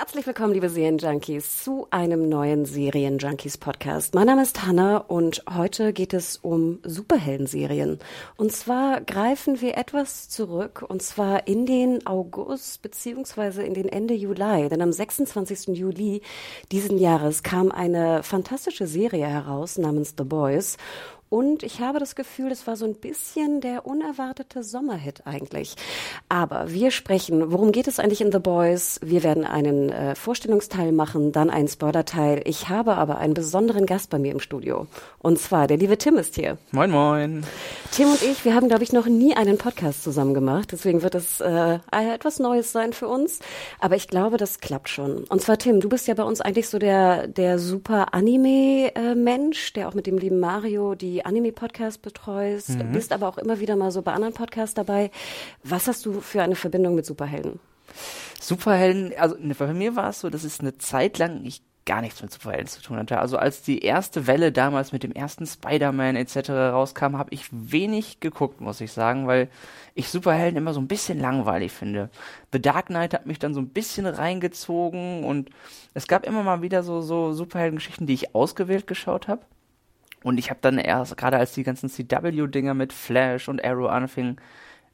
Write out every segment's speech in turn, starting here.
Herzlich willkommen, liebe Serienjunkies, zu einem neuen Serienjunkies-Podcast. Mein Name ist Hanna und heute geht es um Superhelden-Serien. Und zwar greifen wir etwas zurück, und zwar in den August beziehungsweise in den Ende Juli. Denn am 26. Juli diesen Jahres kam eine fantastische Serie heraus namens The Boys. Und ich habe das Gefühl, das war so ein bisschen der unerwartete Sommerhit eigentlich. Aber wir sprechen, worum geht es eigentlich in The Boys? Wir werden einen äh, Vorstellungsteil machen, dann einen Spoilerteil. Ich habe aber einen besonderen Gast bei mir im Studio. Und zwar, der liebe Tim ist hier. Moin, moin. Tim und ich, wir haben, glaube ich, noch nie einen Podcast zusammen gemacht. Deswegen wird es äh, etwas Neues sein für uns. Aber ich glaube, das klappt schon. Und zwar, Tim, du bist ja bei uns eigentlich so der, der super Anime-Mensch, der auch mit dem lieben Mario die Anime-Podcast betreust, Mhm. bist aber auch immer wieder mal so bei anderen Podcasts dabei. Was hast du für eine Verbindung mit Superhelden? Superhelden, also ne, bei mir war es so, dass es eine Zeit lang ich gar nichts mit Superhelden zu tun hatte. Also als die erste Welle damals mit dem ersten Spider-Man etc. rauskam, habe ich wenig geguckt, muss ich sagen, weil ich Superhelden immer so ein bisschen langweilig finde. The Dark Knight hat mich dann so ein bisschen reingezogen und es gab immer mal wieder so, so Superheldengeschichten, die ich ausgewählt geschaut habe. Und ich habe dann erst, gerade als die ganzen CW-Dinger mit Flash und Arrow anfingen,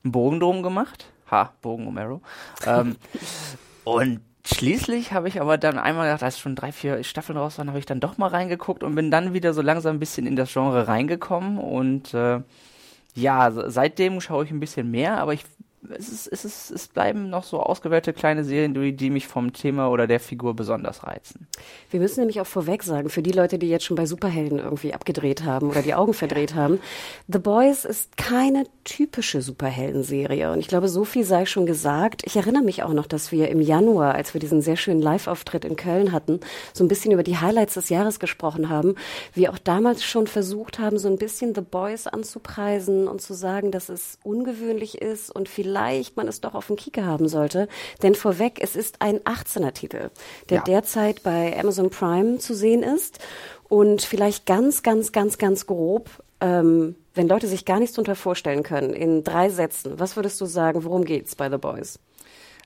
einen Bogen drum gemacht. Ha, Bogen um Arrow. ähm, und schließlich habe ich aber dann einmal gedacht, als schon drei, vier Staffeln raus waren, habe ich dann doch mal reingeguckt und bin dann wieder so langsam ein bisschen in das Genre reingekommen. Und äh, ja, se- seitdem schaue ich ein bisschen mehr, aber ich es, ist, es, ist, es bleiben noch so ausgewählte kleine Serien, die, die mich vom Thema oder der Figur besonders reizen. Wir müssen nämlich auch vorweg sagen, für die Leute, die jetzt schon bei Superhelden irgendwie abgedreht haben oder die Augen verdreht haben, The Boys ist keine typische Superheldenserie. Und ich glaube, so viel sei schon gesagt. Ich erinnere mich auch noch, dass wir im Januar, als wir diesen sehr schönen Live-Auftritt in Köln hatten, so ein bisschen über die Highlights des Jahres gesprochen haben. Wir auch damals schon versucht haben, so ein bisschen The Boys anzupreisen und zu sagen, dass es ungewöhnlich ist und vielleicht man es doch auf dem Kieker haben sollte. Denn vorweg, es ist ein 18er-Titel, der Ja. derzeit bei Amazon Prime zu sehen ist. Und vielleicht ganz, ganz, ganz, ganz grob, ähm, wenn Leute sich gar nichts darunter vorstellen können, in drei Sätzen, was würdest du sagen, worum geht's bei The Boys?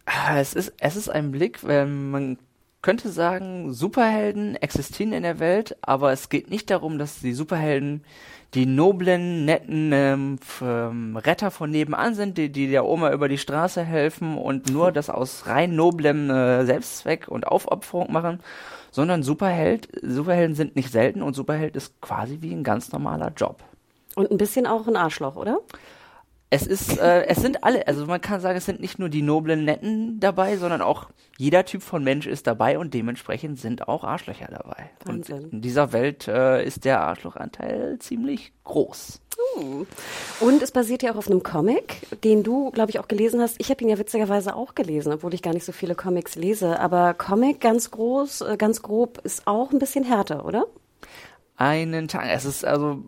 Ah, Es ist, es ist ein Blick, ähm, man könnte sagen, Superhelden existieren in der Welt, aber es geht nicht darum, dass die Superhelden die noblen, netten ähm, ähm, Retter von nebenan sind, die, die der Oma über die Straße helfen und nur das aus rein noblem äh, Selbstzweck und Aufopferung machen, sondern Superheld, Superhelden sind nicht selten und Superheld ist quasi wie ein ganz normaler Job. Und ein bisschen auch ein Arschloch, oder? Es ist, äh, es sind alle, also man kann sagen, es sind nicht nur die noblen Netten dabei, sondern auch jeder Typ von Mensch ist dabei und dementsprechend sind auch Arschlöcher dabei. Wahnsinn. Und in dieser Welt äh, ist der Arschlochanteil ziemlich groß. Und es basiert ja auch auf einem Comic, den du, glaube ich, auch gelesen hast. Ich habe ihn ja witzigerweise auch gelesen, obwohl ich gar nicht so viele Comics lese. Aber Comic ganz groß, äh, ganz grob, ist auch ein bisschen härter, oder? Einen Tag, es ist also,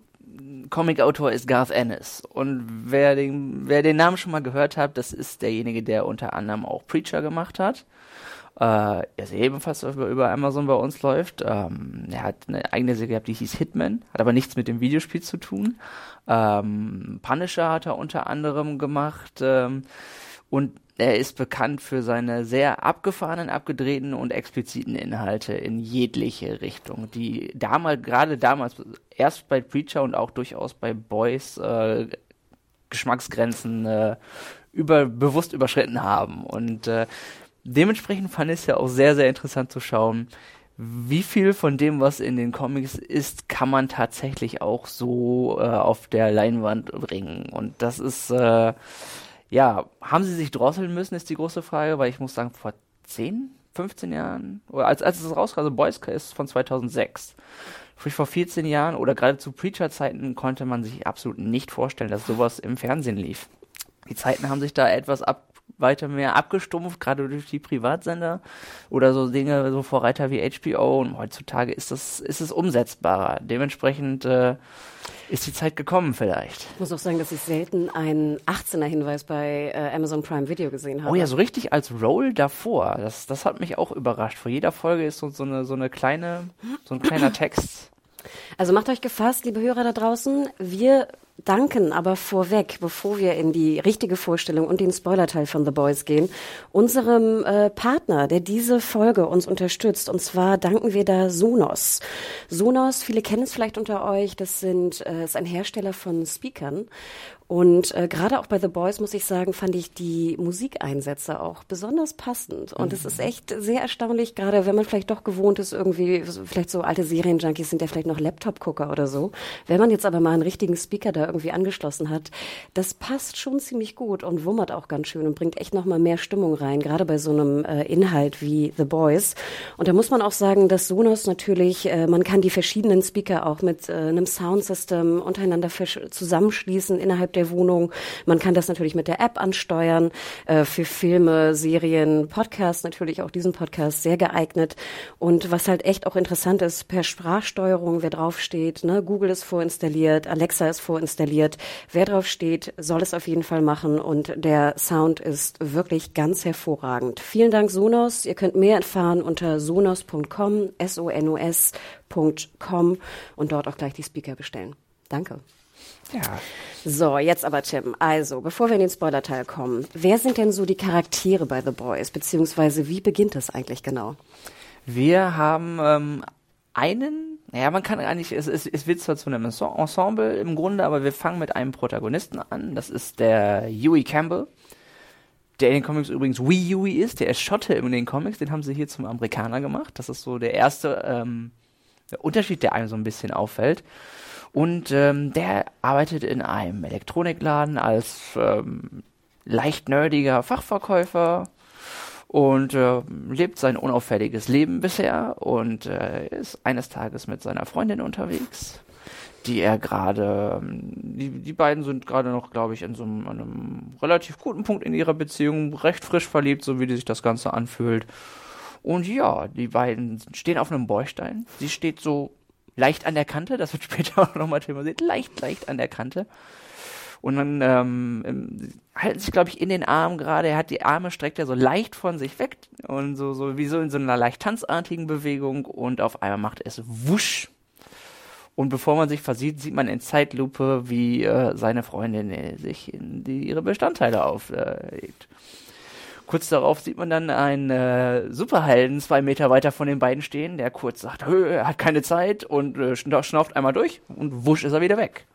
Comicautor ist Garth Ennis. Und wer den, wer den Namen schon mal gehört hat, das ist derjenige, der unter anderem auch Preacher gemacht hat. Äh, er ebenfalls über, über Amazon bei uns läuft. Ähm, er hat eine eigene Serie gehabt, die hieß Hitman, hat aber nichts mit dem Videospiel zu tun. Ähm, Punisher hat er unter anderem gemacht. Ähm, und er ist bekannt für seine sehr abgefahrenen, abgedrehten und expliziten Inhalte in jegliche Richtung, die damals, gerade damals, erst bei Preacher und auch durchaus bei Boys äh, Geschmacksgrenzen äh, über, bewusst überschritten haben. Und äh, dementsprechend fand ich es ja auch sehr, sehr interessant zu schauen, wie viel von dem, was in den Comics ist, kann man tatsächlich auch so äh, auf der Leinwand bringen. Und das ist, äh, ja, haben sie sich drosseln müssen, ist die große Frage, weil ich muss sagen, vor 10, 15 Jahren, oder als, als es rauskam, also Boys ist von 2006. Sprich, vor 14 Jahren oder gerade zu Preacher-Zeiten konnte man sich absolut nicht vorstellen, dass sowas im Fernsehen lief. Die Zeiten haben sich da etwas ab, weiter mehr abgestumpft, gerade durch die Privatsender oder so Dinge, so Vorreiter wie HBO. Und heutzutage ist das, ist es umsetzbarer. Dementsprechend äh, ist die Zeit gekommen vielleicht. Ich muss auch sagen, dass ich selten einen 18er-Hinweis bei äh, Amazon Prime Video gesehen habe. Oh ja, so richtig als Roll davor. Das, das hat mich auch überrascht. Vor jeder Folge ist so, so, eine, so eine kleine, so ein kleiner Text. Also macht euch gefasst, liebe Hörer da draußen. Wir danken aber vorweg, bevor wir in die richtige Vorstellung und den Spoilerteil von The Boys gehen, unserem äh, Partner, der diese Folge uns unterstützt. Und zwar danken wir da Sonos. Sonos, viele kennen es vielleicht unter euch, das sind, äh, ist ein Hersteller von Speakern. Und äh, gerade auch bei The Boys, muss ich sagen, fand ich die Musikeinsätze auch besonders passend. Und es ist mhm. echt sehr erstaunlich, gerade wenn man vielleicht doch gewohnt ist, irgendwie, vielleicht so alte Serienjunkies sind ja vielleicht noch Laptop-Gucker oder so. Wenn man jetzt aber mal einen richtigen Speaker da irgendwie angeschlossen hat, das passt schon ziemlich gut und wummert auch ganz schön und bringt echt nochmal mehr Stimmung rein, gerade bei so einem äh, Inhalt wie The Boys. Und da muss man auch sagen, dass Sonos natürlich, äh, man kann die verschiedenen Speaker auch mit äh, einem Soundsystem untereinander zusammenschließen innerhalb der der Wohnung. Man kann das natürlich mit der App ansteuern. Äh, für Filme, Serien, Podcasts natürlich auch diesen Podcast sehr geeignet. Und was halt echt auch interessant ist, per Sprachsteuerung, wer draufsteht, ne, Google ist vorinstalliert, Alexa ist vorinstalliert. Wer draufsteht, soll es auf jeden Fall machen und der Sound ist wirklich ganz hervorragend. Vielen Dank Sonos. Ihr könnt mehr erfahren unter sonos.com, S-O-N-O-S.com und dort auch gleich die Speaker bestellen. Danke. Ja. So, jetzt aber Tim. Also, bevor wir in den Spoiler-Teil kommen, wer sind denn so die Charaktere bei The Boys, beziehungsweise wie beginnt es eigentlich genau? Wir haben ähm, einen, naja, man kann eigentlich, es, es, es wird zwar zu einem Ensemble im Grunde, aber wir fangen mit einem Protagonisten an. Das ist der Huey Campbell, der in den Comics übrigens Wee Huey ist. Der ist Schotte in den Comics, den haben sie hier zum Amerikaner gemacht. Das ist so der erste ähm, der Unterschied, der einem so ein bisschen auffällt. Und ähm, der arbeitet in einem Elektronikladen als ähm, leicht nerdiger Fachverkäufer und äh, lebt sein unauffälliges Leben bisher und äh, ist eines Tages mit seiner Freundin unterwegs, die er gerade, ähm, die, die beiden sind gerade noch, glaube ich, in so einem, einem relativ guten Punkt in ihrer Beziehung, recht frisch verliebt, so wie sich das Ganze anfühlt. Und ja, die beiden stehen auf einem Bäustein. Sie steht so leicht an der Kante, das wird später auch nochmal thematisiert, leicht, leicht an der Kante. Und dann ähm, halten sich, glaube ich, in den Armen gerade. Er hat die Arme, streckt er so leicht von sich weg und so, so wie so in so einer leicht tanzartigen Bewegung und auf einmal macht es wusch. Und bevor man sich versieht, sieht man in Zeitlupe, wie äh, seine Freundin äh, sich in die, ihre Bestandteile auflegt. Äh, Kurz darauf sieht man dann einen äh, Superhelden zwei Meter weiter von den beiden stehen, der kurz sagt, er hat keine Zeit und äh, schnauft einmal durch und wusch ist er wieder weg.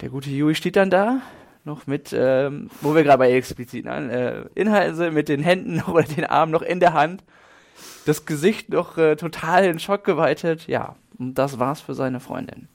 Der gute Yui steht dann da, noch mit, ähm, wo wir gerade bei expliziten äh, Inhalten sind, mit den Händen oder den Armen noch in der Hand, das Gesicht noch äh, total in Schock geweitet. Ja, und das war's für seine Freundin.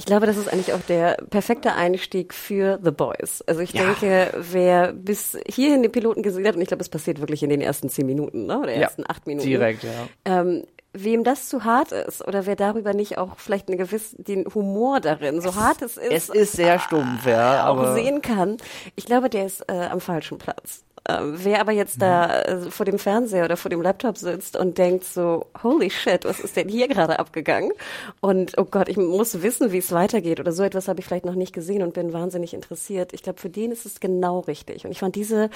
Ich glaube, das ist eigentlich auch der perfekte Einstieg für The Boys. Also ich ja. denke, wer bis hierhin den Piloten gesehen hat, und ich glaube, es passiert wirklich in den ersten zehn Minuten, ne? oder ja. ersten acht Minuten. Direkt, ja. Ähm, wem das zu hart ist oder wer darüber nicht auch vielleicht eine gewisse den Humor darin so hart es ist es ist sehr stumpf ja auch aber sehen kann ich glaube der ist äh, am falschen Platz wer aber jetzt da äh, vor dem Fernseher oder vor dem Laptop sitzt und denkt so, holy shit, was ist denn hier gerade abgegangen? Und oh Gott, ich muss wissen, wie es weitergeht oder so etwas habe ich vielleicht noch nicht gesehen und bin wahnsinnig interessiert. Ich glaube, für den ist es genau richtig. Und ich fand diese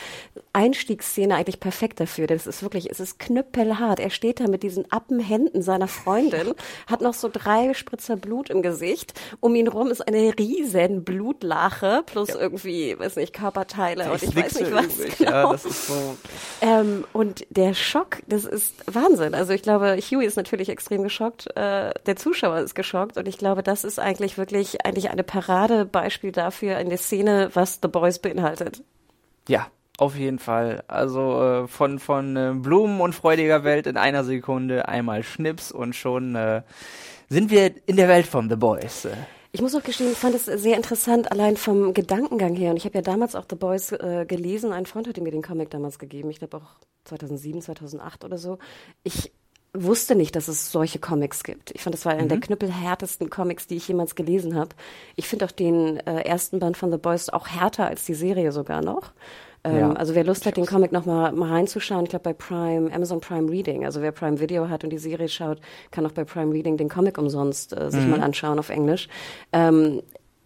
Einstiegsszene eigentlich perfekt dafür. Denn es ist wirklich, es ist knüppelhart. Er steht da mit diesen Appenhänden seiner Freundin, hat noch so drei Spritzer Blut im Gesicht. Um ihn rum ist eine riesen Blutlache plus ja. irgendwie, weiß nicht, Körperteile und ich weiß nicht was. Genau. Ja, das ist so. Ähm, und der Schock, das ist Wahnsinn. Also ich glaube, Huey ist natürlich extrem geschockt, äh, der Zuschauer ist geschockt und ich glaube, das ist eigentlich wirklich eigentlich eine Paradebeispiel dafür in der Szene, was The Boys beinhaltet. Ja, auf jeden Fall. Also äh, von, von äh, Blumen und freudiger Welt in einer Sekunde einmal Schnips und schon äh, sind wir in der Welt von The Boys. Ich muss auch gestehen, ich fand es sehr interessant, allein vom Gedankengang her. Und ich habe ja damals auch The Boys äh, gelesen. Ein Freund hatte mir den Comic damals gegeben. Ich glaube auch 2007, 2008 oder so. Ich wusste nicht, dass es solche Comics gibt. Ich fand, das war einer Mhm. der knüppelhärtesten Comics, die ich jemals gelesen habe. Ich finde auch den äh, ersten Band von The Boys auch härter als die Serie sogar noch. Ähm, Ja. Also wer Lust hat, den Comic noch mal, reinzuschauen, ich glaube bei Prime, Amazon Prime Reading, also wer Prime Video hat und die Serie schaut, kann auch bei Prime Reading den Comic umsonst äh, Mhm. sich mal anschauen auf Englisch. Ähm,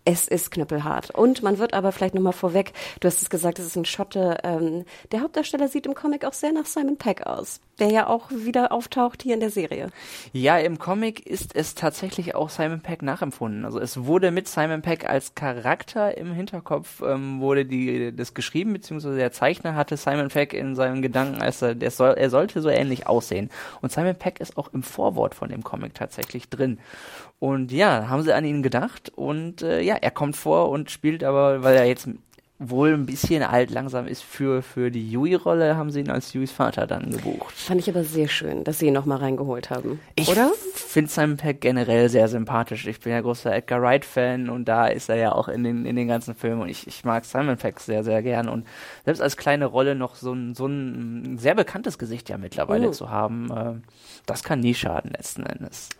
es ist knüppelhart. Und man wird aber vielleicht nochmal vorweg, du hast es gesagt, es ist ein Schotte. Ähm, der Hauptdarsteller sieht im Comic auch sehr nach Simon Peck aus, der ja auch wieder auftaucht hier in der Serie. Ja, im Comic ist es tatsächlich auch Simon Peck nachempfunden. Also es wurde mit Simon Peck als Charakter im Hinterkopf ähm, wurde die das geschrieben, beziehungsweise der Zeichner hatte Simon Peck in seinen Gedanken, als er der soll, er sollte so ähnlich aussehen. Und Simon Peck ist auch im Vorwort von dem Comic tatsächlich drin. Und ja, haben sie an ihn gedacht und äh, ja, er kommt vor und spielt aber, weil er jetzt wohl ein bisschen alt langsam ist für, für die Yui-Rolle, haben sie ihn als Yuis Vater dann gebucht. Fand ich aber sehr schön, dass sie ihn nochmal reingeholt haben. Ich Oder? finde Simon Peck generell sehr sympathisch. Ich bin ja großer Edgar Wright-Fan und da ist er ja auch in den, in den ganzen Filmen und ich, ich mag Simon Peck sehr, sehr gern und selbst als kleine Rolle noch so ein, so ein sehr bekanntes Gesicht ja mittlerweile Oh. zu haben, äh, das kann nie schaden letzten Endes.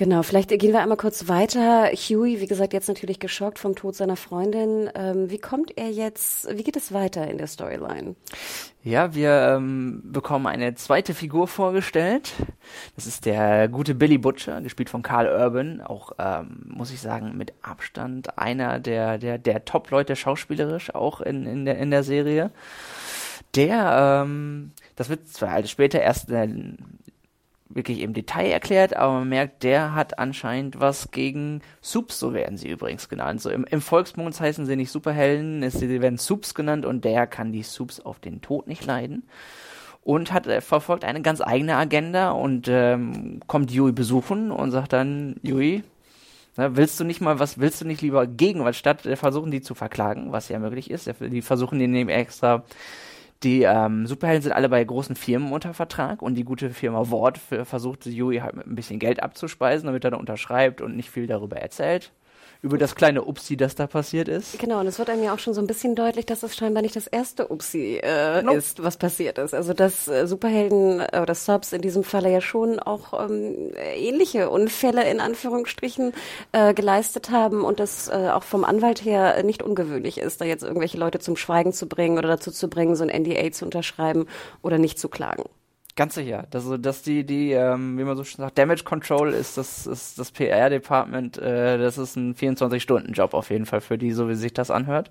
Genau, vielleicht gehen wir einmal kurz weiter. Huey, wie gesagt, jetzt natürlich geschockt vom Tod seiner Freundin. Ähm, wie kommt er jetzt, wie geht es weiter in der Storyline? Ja, wir ähm, bekommen eine zweite Figur vorgestellt. Das ist der gute Billy Butcher, gespielt von Carl Urban. Auch, ähm, muss ich sagen, mit Abstand einer der, der, der Top-Leute schauspielerisch auch in, in, der, in der Serie. Der, ähm, das wird zwar alles später erst äh, wirklich im Detail erklärt, aber man merkt, der hat anscheinend was gegen Soups, so werden sie übrigens genannt. So im, im Volksmund heißen sie nicht Superhelden, es, sie werden Soups genannt und der kann die Soups auf den Tod nicht leiden. Und hat äh, verfolgt eine ganz eigene Agenda und ähm, kommt Yui besuchen und sagt dann, Yui, willst du nicht mal was, willst du nicht lieber gegen was statt äh, versuchen, die zu verklagen, was ja möglich ist. Die versuchen den eben extra die ähm, Superhelden sind alle bei großen Firmen unter Vertrag und die gute Firma Ward versucht, Yui halt mit ein bisschen Geld abzuspeisen, damit er da unterschreibt und nicht viel darüber erzählt. Über das kleine Upsi, das da passiert ist. Genau, und es wird einem ja auch schon so ein bisschen deutlich, dass es scheinbar nicht das erste Upsi äh, Nope. ist, was passiert ist. Also dass äh, Superhelden äh, oder Subs in diesem Falle ja schon auch ähm, ähnliche Unfälle in Anführungsstrichen äh, geleistet haben und das äh, auch vom Anwalt her nicht ungewöhnlich ist, da jetzt irgendwelche Leute zum Schweigen zu bringen oder dazu zu bringen, so ein NDA zu unterschreiben oder nicht zu klagen. Ganz sicher. Also, dass die, die, ähm, wie man so schön sagt, Damage Control ist das, ist das PR-Department, äh, das ist ein 24-Stunden-Job auf jeden Fall für die, so wie sich das anhört.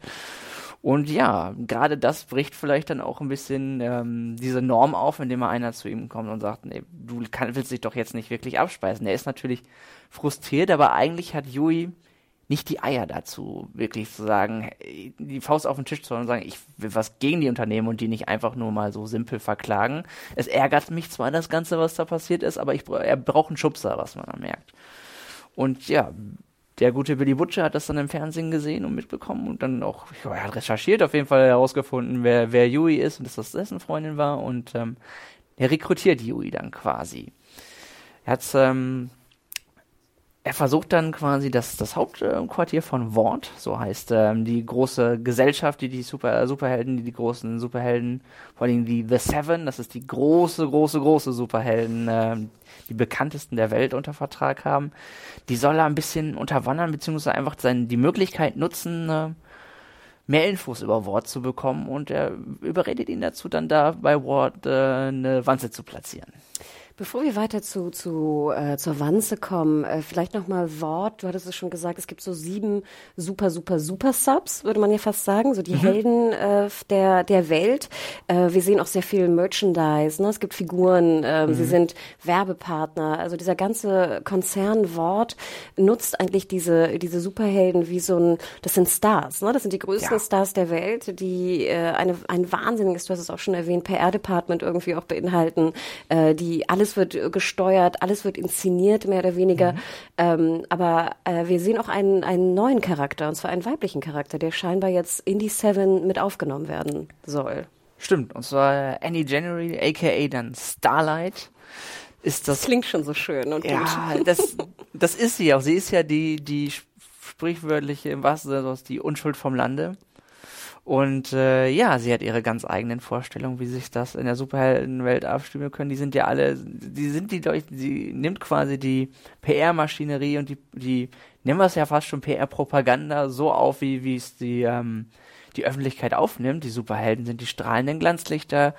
Und ja, gerade das bricht vielleicht dann auch ein bisschen ähm, diese Norm auf, indem mal einer zu ihm kommt und sagt, nee, du kann, willst dich doch jetzt nicht wirklich abspeisen. Er ist natürlich frustriert, aber eigentlich hat Yui nicht die Eier dazu, wirklich zu sagen, die Faust auf den Tisch zu hauen und sagen, ich will was gegen die Unternehmen und die nicht einfach nur mal so simpel verklagen. Es ärgert mich zwar das Ganze, was da passiert ist, aber ich, er braucht einen Schubser, was man dann merkt. Und ja, der gute Billy Butcher hat das dann im Fernsehen gesehen und mitbekommen und dann auch, ja, er hat recherchiert, auf jeden Fall herausgefunden, wer, wer Yui ist und dass das dessen Freundin war und ähm, er rekrutiert Yui dann quasi. Er hat ähm, er versucht dann quasi das, das Hauptquartier von Vought, so heißt ähm, die große Gesellschaft, die die Super, Superhelden, die die großen Superhelden, vor allem die The Seven, das ist die große, große, große Superhelden, ähm, die bekanntesten der Welt unter Vertrag haben. Die soll er ein bisschen unterwandern, beziehungsweise einfach seine, die Möglichkeit nutzen, äh, mehr Infos über Ward zu bekommen und er überredet ihn dazu, dann da bei Ward äh, eine Wanze zu platzieren. Bevor wir weiter zu, zu äh, zur Wanze kommen, äh, vielleicht noch mal Wort. Du hattest es schon gesagt, es gibt so sieben super, super, super Subs, würde man ja fast sagen, so die Helden äh, der der Welt. Äh, wir sehen auch sehr viel Merchandise. Ne? Es gibt Figuren. Äh, Sie sind Werbepartner. Also dieser ganze Konzern Wort nutzt eigentlich diese diese Superhelden wie so ein. Das sind Stars. Ne? Das sind die größten Ja. Stars der Welt, die äh, eine ein wahnsinniges, du hast es auch schon erwähnt, PR-Department irgendwie auch beinhalten, äh, die alles wird äh, gesteuert, alles wird inszeniert, mehr oder weniger. Ähm, aber äh, wir sehen auch einen, einen neuen Charakter, und zwar einen weiblichen Charakter, der scheinbar jetzt in die Seven mit aufgenommen werden soll. Stimmt, und zwar Annie January, aka dann Starlight, ist das. klingt schon so schön und Ja, das, das ist sie auch. Sie ist ja die, die sp- sprichwörtliche, im wahrsten Sinne die Unschuld vom Lande. Und äh, ja, sie hat ihre ganz eigenen Vorstellungen, wie sich das in der Superheldenwelt abstimmen können. Die sind ja alle, die sind die, sie nimmt quasi die PR-Maschinerie und die, die, nennen wir es ja fast schon PR-Propaganda so auf, wie wie es die ähm, die Öffentlichkeit aufnimmt. Die Superhelden sind die strahlenden Glanzlichter,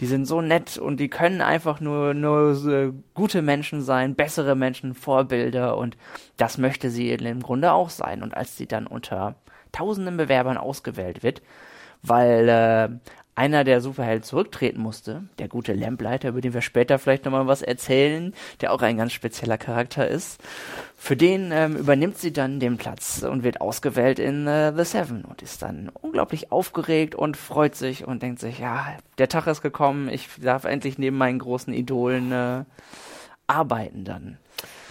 die sind so nett und die können einfach nur, nur so gute Menschen sein, bessere Menschen, Vorbilder und das möchte sie im Grunde auch sein. Und als sie dann unter tausenden Bewerbern ausgewählt wird, weil äh, einer der Superhelden zurücktreten musste, der gute Lampleiter, über den wir später vielleicht nochmal was erzählen, der auch ein ganz spezieller Charakter ist. Für den ähm, übernimmt sie dann den Platz und wird ausgewählt in äh, The Seven und ist dann unglaublich aufgeregt und freut sich und denkt sich, ja, der Tag ist gekommen, ich darf endlich neben meinen großen Idolen äh, arbeiten dann.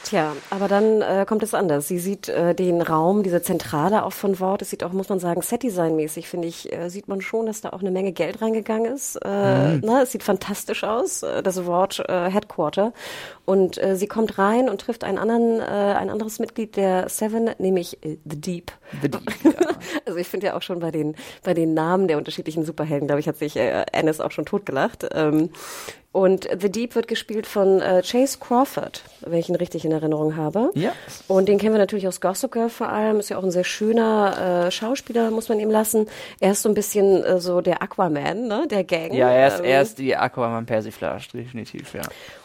Tja, aber dann äh, kommt es anders. Sie sieht äh, den Raum, diese Zentrale auch von Wort. Es sieht auch, muss man sagen, Setdesign-mäßig, finde ich, äh, sieht man schon, dass da auch eine Menge Geld reingegangen ist. Äh, mhm. ne, es sieht fantastisch aus, äh, das Wort äh, Headquarter. Und äh, sie kommt rein und trifft einen anderen, äh, ein anderes Mitglied der Seven, nämlich äh, The Deep. The Deep ja. also ich finde ja auch schon bei den, bei den Namen der unterschiedlichen Superhelden, glaube ich, hat sich äh, Ennis auch schon totgelacht. Ähm, und The Deep wird gespielt von äh, Chase Crawford, wenn ich ihn richtig in Erinnerung habe. Ja. Und den kennen wir natürlich aus Gossip Girl vor allem. Ist ja auch ein sehr schöner äh, Schauspieler, muss man ihm lassen. Er ist so ein bisschen äh, so der Aquaman, ne, der Gang. Ja, er ist, ähm, er ist die Aquaman Persiflage, definitiv, ja.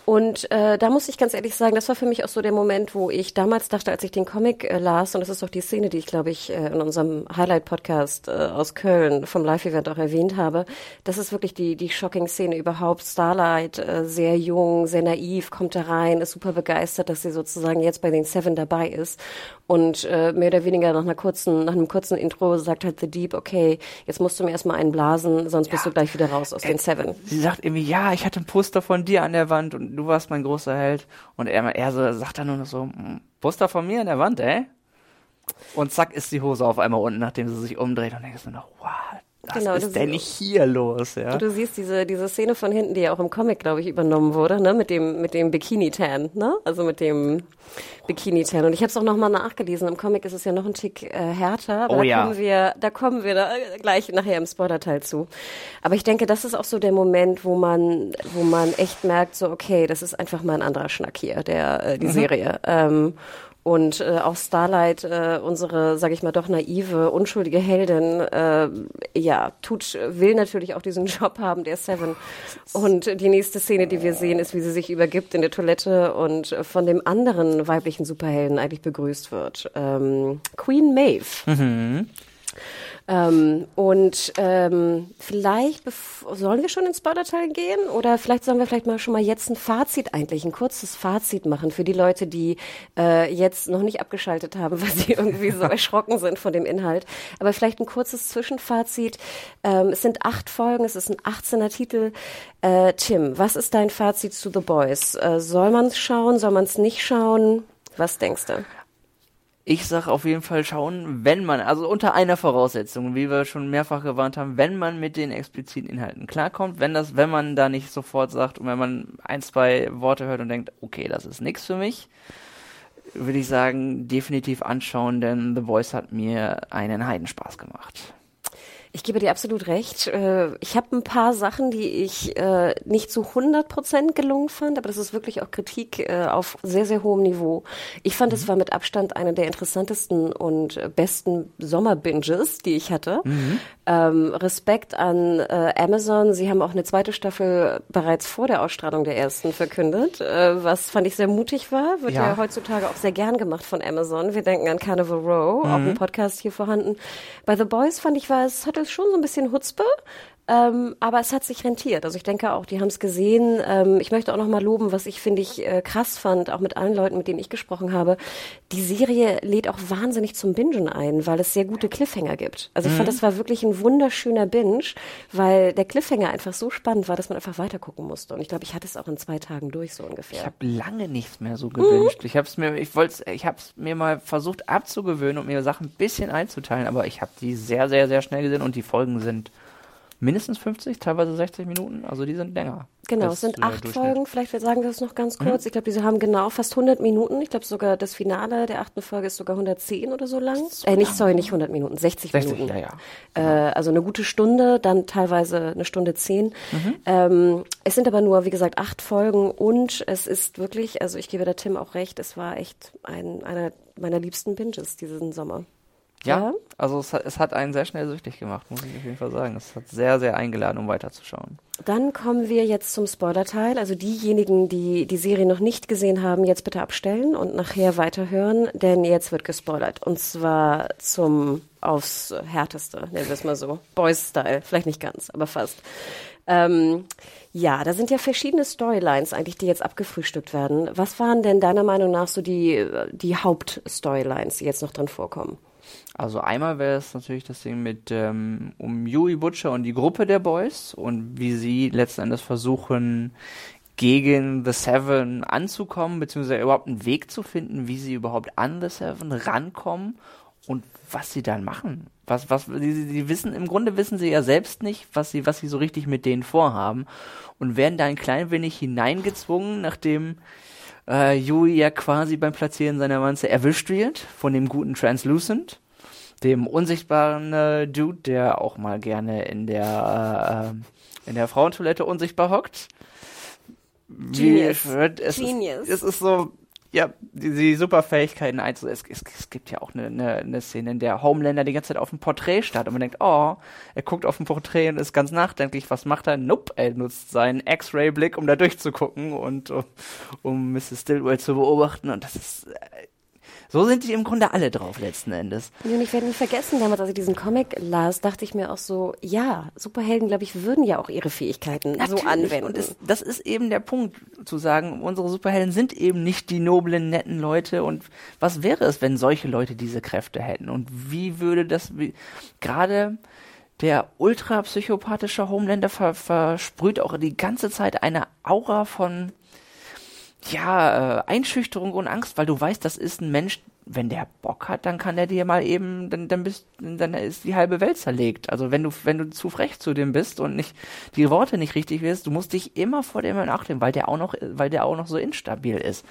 Und äh, da muss ich ganz ehrlich sagen, das war für mich auch so der Moment, wo ich damals dachte, als ich den Comic äh, las, und das ist auch die Szene, die ich, glaube ich, äh, in unserem Highlight-Podcast äh, aus Köln vom Live-Event auch erwähnt habe, das ist wirklich die, die Shocking-Szene überhaupt. Starlight, äh, sehr jung, sehr naiv, kommt da rein, ist super begeistert, dass sie sozusagen jetzt bei den Seven dabei ist. Und äh, mehr oder weniger nach einer kurzen, nach einem kurzen Intro sagt halt The Deep, okay, jetzt musst du mir erstmal einen blasen, sonst ja. bist du gleich wieder raus aus äh, den Seven. Sie sagt irgendwie, ja, ich hatte ein Poster von dir an der Wand und du warst mein großer Held. Und er, er so, sagt dann nur noch so, hm, Poster von mir an der Wand, ey? Und zack ist die Hose auf einmal unten, nachdem sie sich umdreht und denkst du noch, wow, was genau, ist denn hier los? Ja? Du siehst diese, diese Szene von hinten, die ja auch im Comic, glaube ich, übernommen wurde, ne? mit dem, mit dem Bikini-Tan, ne? also mit dem Bikini-Tan. Und ich habe es auch nochmal nachgelesen, im Comic ist es ja noch ein Tick äh, härter, aber oh, da, ja. kommen wir, da kommen wir da gleich nachher im Spoiler-Teil zu. Aber ich denke, das ist auch so der Moment, wo man, wo man echt merkt, so okay, das ist einfach mal ein anderer Schnack hier, der, äh, die mhm. Serie. Ähm, und äh, auch Starlight, äh, unsere, sage ich mal, doch naive, unschuldige Heldin, äh, ja, tut, will natürlich auch diesen Job haben, der Seven. Und die nächste Szene, die wir sehen, ist, wie sie sich übergibt in der Toilette und von dem anderen weiblichen Superhelden eigentlich begrüßt wird. Ähm, Queen Maeve. Mhm. Ähm, und ähm, vielleicht sollen wir schon ins Spoiler-Teil gehen oder vielleicht sollen wir vielleicht mal schon mal jetzt ein Fazit eigentlich, ein kurzes Fazit machen für die Leute, die äh, jetzt noch nicht abgeschaltet haben, weil sie irgendwie so erschrocken sind von dem Inhalt. Aber vielleicht ein kurzes Zwischenfazit. Ähm, es sind acht Folgen, es ist ein 18er Titel. Äh, Tim, was ist dein Fazit zu The Boys? Äh, soll man es schauen, soll man es nicht schauen? Was denkst du? Ich sag auf jeden Fall schauen, wenn man, also unter einer Voraussetzung, wie wir schon mehrfach gewarnt haben, wenn man mit den expliziten Inhalten klarkommt, wenn das, wenn man da nicht sofort sagt und wenn man ein, zwei Worte hört und denkt, okay, das ist nichts für mich, würde ich sagen, definitiv anschauen, denn The Voice hat mir einen Heidenspaß gemacht. Ich gebe dir absolut recht. Äh, ich habe ein paar Sachen, die ich äh, nicht zu 100 Prozent gelungen fand, aber das ist wirklich auch Kritik äh, auf sehr, sehr hohem Niveau. Ich fand, es mhm. war mit Abstand eine der interessantesten und besten Sommerbinges, die ich hatte. Mhm. Ähm, Respekt an Amazon. Sie haben auch eine zweite Staffel bereits vor der Ausstrahlung der ersten verkündet, was fand ich sehr mutig war. Wird ja. ja heutzutage auch sehr gern gemacht von Amazon. Wir denken an Carnival Row, mhm. auch ein Podcast hier vorhanden. Bei The Boys fand ich, war es, hatte ist schon so ein bisschen Hutzpe, ähm, aber es hat sich rentiert. Also ich denke auch, die haben es gesehen. Ähm, ich möchte auch noch mal loben, was ich finde ich äh, krass fand, auch mit allen Leuten, mit denen ich gesprochen habe. Die Serie lädt auch wahnsinnig zum Bingen ein, weil es sehr gute Cliffhanger gibt. Also ich mhm. fand, das war wirklich ein wunderschöner Binge, weil der Cliffhanger einfach so spannend war, dass man einfach weitergucken musste. Und ich glaube, ich hatte es auch in zwei Tagen durch so ungefähr. Ich habe lange nichts mehr so gewünscht. Mhm. Ich habe es mir, ich wollte, ich habe es mir mal versucht abzugewöhnen und mir Sachen ein bisschen einzuteilen, aber ich habe die sehr, sehr, sehr schnell gesehen und die Folgen sind mindestens 50, teilweise 60 Minuten. Also die sind länger. Genau, es sind acht Folgen. Vielleicht wir sagen das noch ganz kurz. Mhm. Ich glaube, diese haben genau fast 100 Minuten. Ich glaube sogar das Finale der achten Folge ist sogar 110 oder so lang. So äh, nicht, sorry, nicht 100 Minuten, 60, 60 Minuten. Ja, ja. Äh, also eine gute Stunde, dann teilweise eine Stunde zehn. Mhm. Ähm, es sind aber nur, wie gesagt, acht Folgen und es ist wirklich, also ich gebe der Tim auch recht, es war echt ein, einer meiner liebsten Binges diesen Sommer. Ja, ja, also es hat, es hat einen sehr schnell süchtig gemacht, muss ich auf jeden Fall sagen. Es hat sehr, sehr eingeladen, um weiterzuschauen. Dann kommen wir jetzt zum Spoiler-Teil. Also diejenigen, die die Serie noch nicht gesehen haben, jetzt bitte abstellen und nachher weiterhören, denn jetzt wird gespoilert. Und zwar zum aufs Härteste, nennen wir es mal so. Boys-Style. Vielleicht nicht ganz, aber fast. Ähm, ja, da sind ja verschiedene Storylines eigentlich, die jetzt abgefrühstückt werden. Was waren denn deiner Meinung nach so die, die Hauptstorylines, die jetzt noch drin vorkommen? Also einmal wäre es natürlich das Ding mit ähm, um Yui Butcher und die Gruppe der Boys und wie sie letzten Endes versuchen, gegen The Seven anzukommen, beziehungsweise überhaupt einen Weg zu finden, wie sie überhaupt an The Seven rankommen und was sie dann machen. Was, was, die, die wissen, im Grunde wissen sie ja selbst nicht, was sie, was sie so richtig mit denen vorhaben und werden da ein klein wenig hineingezwungen, nachdem äh, Yui ja quasi beim Platzieren seiner Wanze erwischt wird von dem guten Translucent, dem unsichtbaren äh, Dude, der auch mal gerne in der äh, in der Frauentoilette unsichtbar hockt. Genius. Wie, es, Genius. Ist, es ist so, ja, die, die Superfähigkeiten einzu. Es, es, es gibt ja auch eine, eine, eine Szene, in der Homelander die ganze Zeit auf dem Porträt starrt und man denkt, oh, er guckt auf dem Porträt und ist ganz nachdenklich. Was macht er? Nope, er nutzt seinen X-Ray-Blick, um da durchzugucken und um, um Mrs. Stillwell zu beobachten. Und das ist äh, so sind die im Grunde alle drauf letzten Endes. Und ich werde nie vergessen, damals, als ich diesen Comic las, dachte ich mir auch so, ja, Superhelden, glaube ich, würden ja auch ihre Fähigkeiten Natürlich. so anwenden. Und es, das ist eben der Punkt, zu sagen, unsere Superhelden sind eben nicht die noblen, netten Leute. Und was wäre es, wenn solche Leute diese Kräfte hätten? Und wie würde das, gerade der ultrapsychopathische Homelander ver versprüht auch die ganze Zeit eine Aura von ja, äh, Einschüchterung und Angst, weil du weißt, das ist ein Mensch, wenn der Bock hat, dann kann er dir mal eben, dann, dann bist, dann ist die halbe Welt zerlegt. Also wenn du, wenn du zu frech zu dem bist und nicht, die Worte nicht richtig wirst, du musst dich immer vor dem nachdenken, weil der auch noch, weil der auch noch so instabil ist.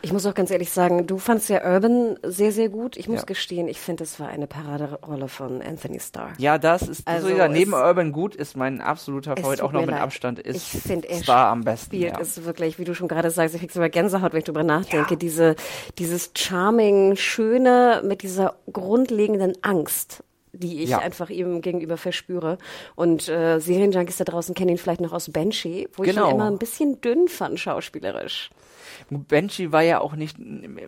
Ich muss auch ganz ehrlich sagen, du fandst ja Urban sehr, sehr gut. Ich muss ja. gestehen, ich finde, es war eine Paraderolle von Anthony Starr. Ja, das ist, also sogar neben Urban gut ist mein absoluter Favorit, auch noch mit leid. Abstand ist ich find, er Star am besten. Spielt ja. ist wirklich, wie du schon gerade sagst, ich krieg sogar Gänsehaut, wenn ich drüber nachdenke, ja. diese, dieses charming, Schöne mit dieser grundlegenden Angst die ich ja. einfach ihm gegenüber verspüre. Und äh, Serienjunkies da draußen kennen ihn vielleicht noch aus Banshee, wo genau. ich ihn genau. immer ein bisschen dünn fand, schauspielerisch. Banshee war ja auch nicht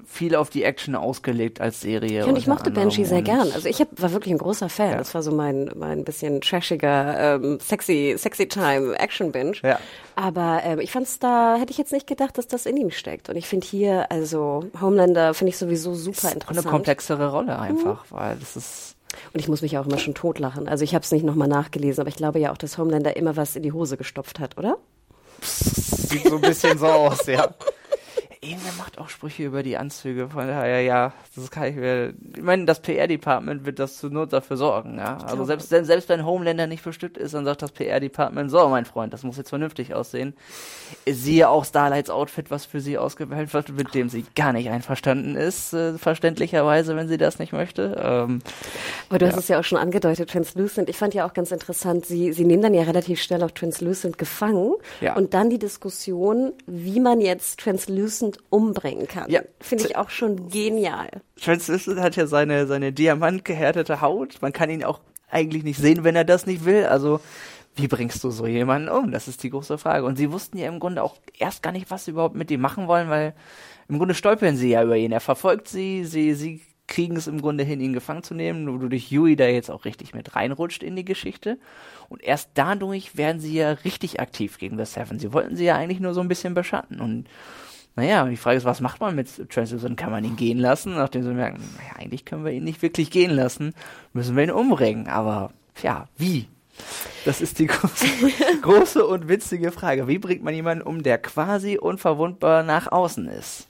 viel auf die Action ausgelegt als Serie. und ich mochte Banshee sehr gern. Also ich hab, war wirklich ein großer Fan. Ja. Das war so mein, mein bisschen trashiger, ähm, sexy, sexy time Action Binge. Ja. Aber ähm, ich fand's da, hätte ich jetzt nicht gedacht, dass das in ihm steckt. Und ich finde hier, also Homelander finde ich sowieso super ist interessant. Eine komplexere Rolle einfach, mhm. weil das ist und ich muss mich auch immer schon totlachen. Also ich habe es nicht nochmal nachgelesen, aber ich glaube ja auch, dass Homelander immer was in die Hose gestopft hat, oder? Sieht so ein bisschen so aus, ja irgendwer macht auch Sprüche über die Anzüge. Von daher, ja, das kann ich mir. Ich meine, das PR-Department wird das zur Not dafür sorgen, ja. Also selbst, selbst wenn Homelander nicht bestückt ist, dann sagt das PR-Department, so, mein Freund, das muss jetzt vernünftig aussehen. Siehe auch Starlights Outfit, was für sie ausgewählt wird, mit dem sie gar nicht einverstanden ist, äh, verständlicherweise, wenn sie das nicht möchte. Ähm, Aber du ja. hast es ja auch schon angedeutet, Translucent. Ich fand ja auch ganz interessant, sie, sie nehmen dann ja relativ schnell auch Translucent gefangen ja. und dann die Diskussion, wie man jetzt Translucent Translucent umbringen kann. Ja. Finde ich auch schon genial. Translucent hat ja seine, seine diamantgehärtete Haut. Man kann ihn auch eigentlich nicht sehen, wenn er das nicht will. Also, wie bringst du so jemanden um? Das ist die große Frage. Und sie wussten ja im Grunde auch erst gar nicht, was sie überhaupt mit ihm machen wollen, weil im Grunde stolpern sie ja über ihn. Er verfolgt sie, sie, sie kriegen es im Grunde hin, ihn gefangen zu nehmen, wodurch Yui da jetzt auch richtig mit reinrutscht in die Geschichte. Und erst dadurch werden sie ja richtig aktiv gegen The Seven. Sie wollten sie ja eigentlich nur so ein bisschen beschatten. Und naja, die Frage ist, was macht man mit Translucent? Kann man ihn gehen lassen? Nachdem sie merken, naja, eigentlich können wir ihn nicht wirklich gehen lassen, müssen wir ihn umbringen. Aber, ja, wie? Das ist die große, große und witzige Frage. Wie bringt man jemanden um, der quasi unverwundbar nach außen ist?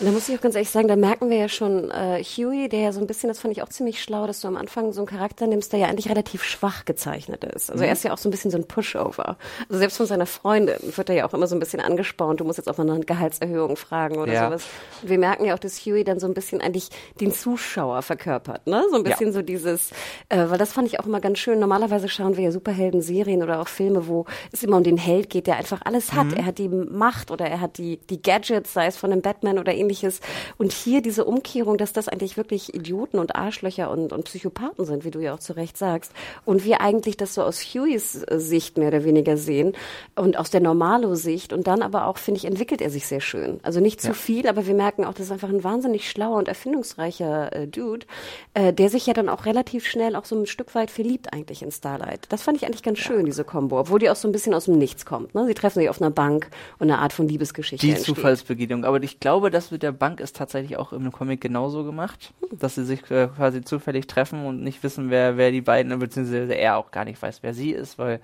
Und da muss ich auch ganz ehrlich sagen, da merken wir ja schon äh, Huey, der ja so ein bisschen, das fand ich auch ziemlich schlau, dass du am Anfang so einen Charakter nimmst, der ja eigentlich relativ schwach gezeichnet ist. Also mhm. er ist ja auch so ein bisschen so ein Pushover. Also selbst von seiner Freundin wird er ja auch immer so ein bisschen angespornt, du musst jetzt auch mal eine Gehaltserhöhung fragen oder ja. sowas. Und wir merken ja auch, dass Huey dann so ein bisschen eigentlich den Zuschauer verkörpert, ne? So ein bisschen ja. so dieses, äh, weil das fand ich auch immer ganz schön. Normalerweise schauen wir ja Superhelden-Serien oder auch Filme, wo es immer um den Held geht, der einfach alles hat. Mhm. Er hat die Macht oder er hat die, die Gadgets, sei es von einem Batman oder ähnliches. Und hier diese Umkehrung, dass das eigentlich wirklich Idioten und Arschlöcher und, und Psychopathen sind, wie du ja auch zu Recht sagst. Und wir eigentlich das so aus Hueys äh, Sicht mehr oder weniger sehen und aus der Normalo-Sicht. Und dann aber auch, finde ich, entwickelt er sich sehr schön. Also nicht zu ja. viel, aber wir merken auch, das ist einfach ein wahnsinnig schlauer und erfindungsreicher äh, Dude, äh, der sich ja dann auch relativ schnell auch so ein Stück weit verliebt eigentlich in Starlight. Das fand ich eigentlich ganz schön, diese Kombo, obwohl die auch so ein bisschen aus dem Nichts kommt. Ne? Sie treffen sich auf einer Bank und eine Art von Liebesgeschichte Die entsteht. Zufallsbegegnung. Aber ich glaube, das mit der Bank ist tatsächlich auch im Comic genauso gemacht, dass sie sich äh, quasi zufällig treffen und nicht wissen, wer, wer die beiden, beziehungsweise er auch gar nicht weiß, wer sie ist, weil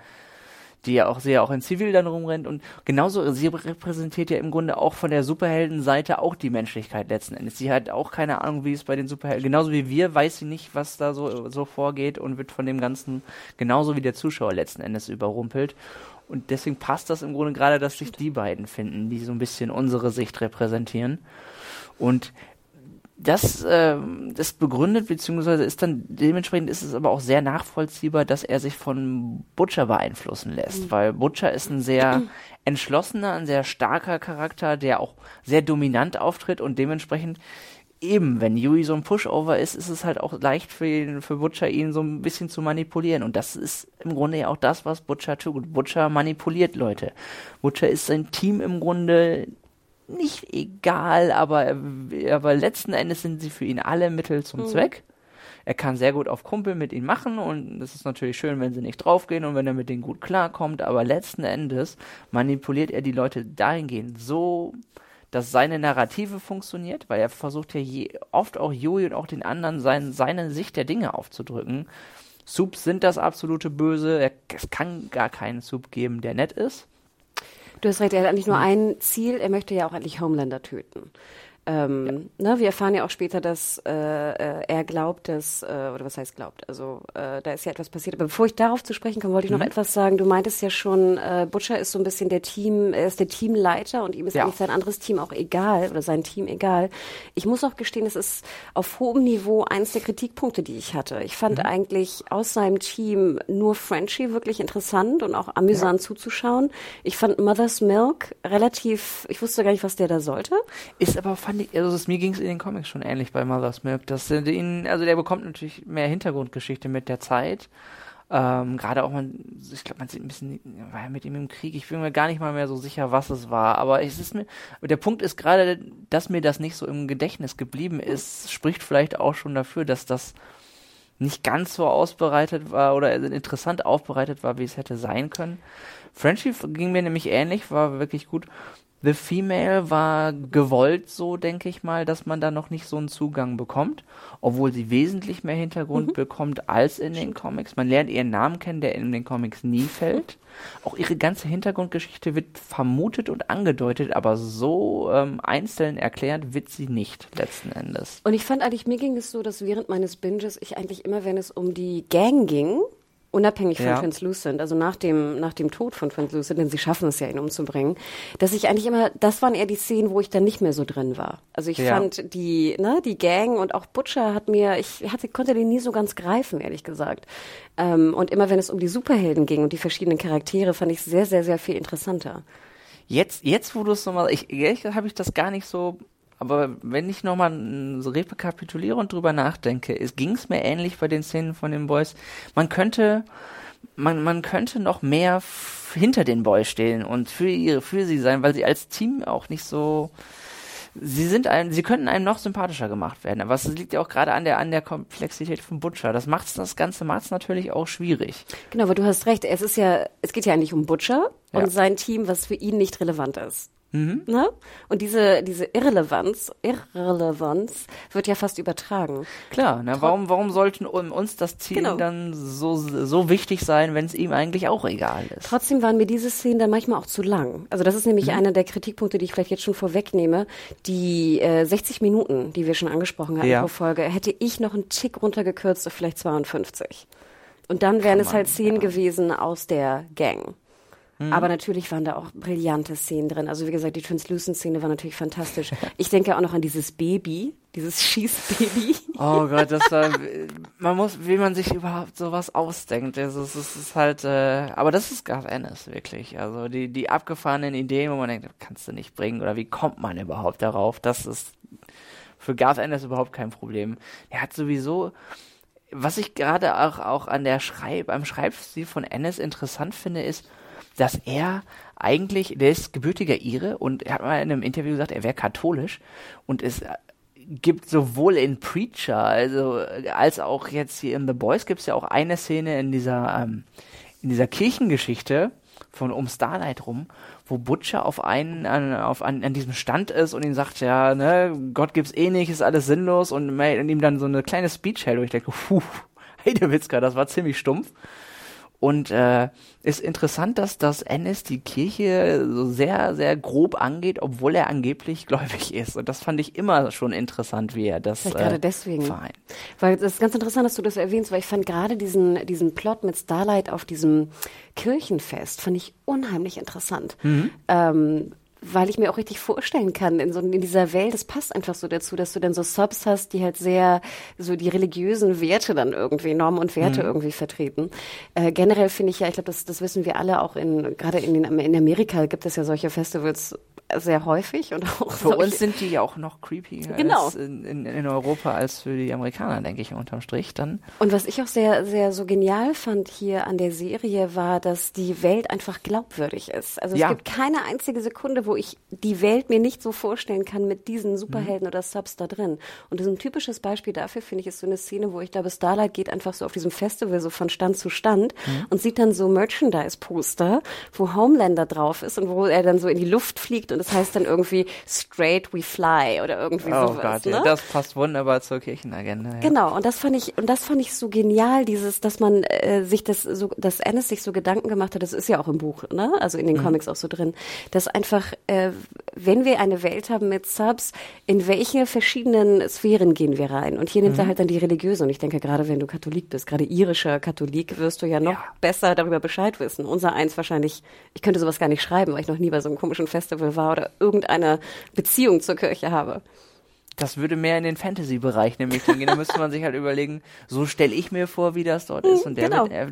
die ja auch sehr auch in Zivil dann rumrennt und genauso, sie repräsentiert ja im Grunde auch von der Superheldenseite auch die Menschlichkeit letzten Endes. Sie hat auch keine Ahnung, wie es bei den Superhelden, genauso wie wir, weiß sie nicht, was da so, so vorgeht und wird von dem Ganzen genauso wie der Zuschauer letzten Endes überrumpelt. Und deswegen passt das im Grunde gerade, dass sich die beiden finden, die so ein bisschen unsere Sicht repräsentieren. Und das, äh, das begründet, beziehungsweise ist dann, dementsprechend ist es aber auch sehr nachvollziehbar, dass er sich von Butcher beeinflussen lässt, mhm. weil Butcher ist ein sehr entschlossener, ein sehr starker Charakter, der auch sehr dominant auftritt und dementsprechend eben, wenn Yui so ein Pushover ist, ist es halt auch leicht für, ihn, für Butcher, ihn so ein bisschen zu manipulieren. Und das ist im Grunde ja auch das, was Butcher tut. Butcher manipuliert Leute. Butcher ist sein Team im Grunde nicht egal, aber, aber letzten Endes sind sie für ihn alle Mittel zum mhm. Zweck. Er kann sehr gut auf Kumpel mit ihnen machen und es ist natürlich schön, wenn sie nicht draufgehen und wenn er mit denen gut klarkommt, aber letzten Endes manipuliert er die Leute dahingehend so, dass seine Narrative funktioniert, weil er versucht ja je, oft auch Joey und auch den anderen sein, seine Sicht der Dinge aufzudrücken. Subs sind das absolute Böse, er, es kann gar keinen Sub geben, der nett ist. Du hast recht, er hat eigentlich nur ein Ziel, er möchte ja auch eigentlich Homelander töten. Ähm, ja. ne, wir erfahren ja auch später, dass äh, äh, er glaubt, dass, äh, oder was heißt glaubt, also äh, da ist ja etwas passiert. Aber bevor ich darauf zu sprechen komme, wollte ich mhm. noch etwas sagen. Du meintest ja schon, äh, Butcher ist so ein bisschen der Team, er ist der Teamleiter und ihm ist ja. eigentlich sein anderes Team auch egal oder sein Team egal. Ich muss auch gestehen, es ist auf hohem Niveau eins der Kritikpunkte, die ich hatte. Ich fand mhm. eigentlich aus seinem Team nur Frenchie wirklich interessant und auch amüsant ja. zuzuschauen. Ich fand Mother's Milk relativ, ich wusste gar nicht, was der da sollte. Ist aber fand ich, also das, mir ging es in den Comics schon ähnlich bei Mother's Milk. Dass ihn, also der bekommt natürlich mehr Hintergrundgeschichte mit der Zeit. Ähm, Gerade auch man, ich glaube, man sieht ein bisschen, war ja mit ihm im Krieg. Ich bin mir gar nicht mal mehr so sicher, was es war. Aber es ist mir, der Punkt ist gerade, dass mir das nicht so im Gedächtnis geblieben ist, spricht vielleicht auch schon dafür, dass das nicht ganz so ausbereitet war oder interessant aufbereitet war, wie es hätte sein können. Friendship ging mir nämlich ähnlich, war wirklich gut. The Female war gewollt so, denke ich mal, dass man da noch nicht so einen Zugang bekommt, obwohl sie wesentlich mehr Hintergrund mhm. bekommt als in den Comics. Man lernt ihren Namen kennen, der in den Comics nie fällt. Auch ihre ganze Hintergrundgeschichte wird vermutet und angedeutet, aber so ähm, einzeln erklärt wird sie nicht letzten Endes. Und ich fand eigentlich, mir ging es so, dass während meines Binges ich eigentlich immer, wenn es um die Gang ging, unabhängig von ja. Translucent, also nach dem, nach dem Tod von Translucent, denn sie schaffen es ja, ihn umzubringen, dass ich eigentlich immer, das waren eher die Szenen, wo ich dann nicht mehr so drin war. Also ich ja. fand die, ne, die Gang und auch Butcher hat mir, ich hatte, konnte den nie so ganz greifen, ehrlich gesagt. Ähm, und immer wenn es um die Superhelden ging und die verschiedenen Charaktere, fand ich sehr, sehr, sehr viel interessanter. Jetzt, jetzt, wo du es nochmal, ich, ehrlich habe ich das gar nicht so aber wenn ich nochmal so rekapituliere und drüber nachdenke, es ging es mir ähnlich bei den Szenen von den Boys. Man könnte, man, man könnte noch mehr hinter den Boys stehen und für ihre, für sie sein, weil sie als Team auch nicht so, sie sind einem, sie könnten einem noch sympathischer gemacht werden. Aber es liegt ja auch gerade an der, an der Komplexität von Butcher. Das macht das Ganze macht's natürlich auch schwierig. Genau, aber du hast recht. Es ist ja, es geht ja eigentlich um Butcher ja. und sein Team, was für ihn nicht relevant ist. Mhm. Ne? Und diese, diese Irrelevanz, Irrelevanz wird ja fast übertragen. Klar, ne? warum, warum sollten uns das Ziel genau. dann so, so wichtig sein, wenn es ihm eigentlich auch egal ist? Trotzdem waren mir diese Szenen dann manchmal auch zu lang. Also das ist nämlich mhm. einer der Kritikpunkte, die ich vielleicht jetzt schon vorwegnehme. Die äh, 60 Minuten, die wir schon angesprochen hatten ja. pro Folge, hätte ich noch einen Tick runtergekürzt auf vielleicht 52. Und dann wären es halt Szenen ja. gewesen aus der Gang. Mhm. Aber natürlich waren da auch brillante Szenen drin. Also wie gesagt, die Translucent-Szene war natürlich fantastisch. Ich denke auch noch an dieses Baby, dieses Schießbaby. Oh Gott, das war, man muss, wie man sich überhaupt sowas ausdenkt. Es ist, es ist halt, äh, aber das ist Garth Ennis, wirklich. Also die, die abgefahrenen Ideen, wo man denkt, kannst du nicht bringen oder wie kommt man überhaupt darauf? Das ist für Garth Ennis überhaupt kein Problem. Er hat sowieso, was ich gerade auch, auch an der Schreib, am Schreibstil von Ennis interessant finde, ist, dass er eigentlich, der ist gebürtiger Ire und er hat mal in einem Interview gesagt, er wäre katholisch und es gibt sowohl in Preacher, also als auch jetzt hier in The Boys gibt es ja auch eine Szene in dieser ähm, in dieser Kirchengeschichte von um Starlight rum, wo Butcher auf einen an, auf an, an diesem Stand ist und ihm sagt, ja, ne, Gott gibt's eh nicht, ist alles sinnlos und, und ihm dann so eine kleine Speech hält und ich denke, puh, Heidewitzka, das war ziemlich stumpf. Und äh, ist interessant, dass das Ennis die Kirche so sehr, sehr grob angeht, obwohl er angeblich gläubig ist. Und das fand ich immer schon interessant, wie er das Vielleicht äh, gerade deswegen. Vereint. Weil es ist ganz interessant, dass du das erwähnst, weil ich fand gerade diesen, diesen Plot mit Starlight auf diesem Kirchenfest, fand ich unheimlich interessant. Mhm. Ähm, weil ich mir auch richtig vorstellen kann, in so in dieser Welt, das passt einfach so dazu, dass du dann so Subs hast, die halt sehr so die religiösen Werte dann irgendwie, Normen und Werte mhm. irgendwie vertreten. Äh, generell finde ich ja, ich glaube, das, das wissen wir alle auch in, gerade in, in Amerika gibt es ja solche Festivals sehr häufig und auch für uns sind die ja auch noch creepy genau. in, in, in, Europa als für die Amerikaner, denke ich, unterm Strich dann. Und was ich auch sehr, sehr so genial fand hier an der Serie war, dass die Welt einfach glaubwürdig ist. Also es ja. gibt keine einzige Sekunde, wo ich die Welt mir nicht so vorstellen kann mit diesen Superhelden mhm. oder Subs da drin. Und das ist ein typisches Beispiel dafür, finde ich, ist so eine Szene, wo ich glaube, Starlight geht einfach so auf diesem Festival so von Stand zu Stand mhm. und sieht dann so Merchandise-Poster, wo Homelander drauf ist und wo er dann so in die Luft fliegt und das heißt dann irgendwie Straight We Fly oder irgendwie oh sowas. Gott, ne? ja, das passt wunderbar zur Kirchenagenda. Ja. Genau, und das fand ich, und das fand ich so genial, dieses, dass man äh, sich das so, dass Ennis sich so Gedanken gemacht hat, das ist ja auch im Buch, ne? Also in den mhm. Comics auch so drin, dass einfach, äh, wenn wir eine Welt haben mit Subs, in welche verschiedenen Sphären gehen wir rein? Und hier nimmt mhm. er halt dann die religiöse. Und ich denke, gerade wenn du Katholik bist, gerade irischer Katholik, wirst du ja noch ja. besser darüber Bescheid wissen. Unser eins wahrscheinlich, ich könnte sowas gar nicht schreiben, weil ich noch nie bei so einem komischen Festival war oder irgendeine Beziehung zur Kirche habe. Das würde mehr in den Fantasy-Bereich nämlich gehen. Da müsste man sich halt überlegen, so stelle ich mir vor, wie das dort ist. Und der genau. wird, er,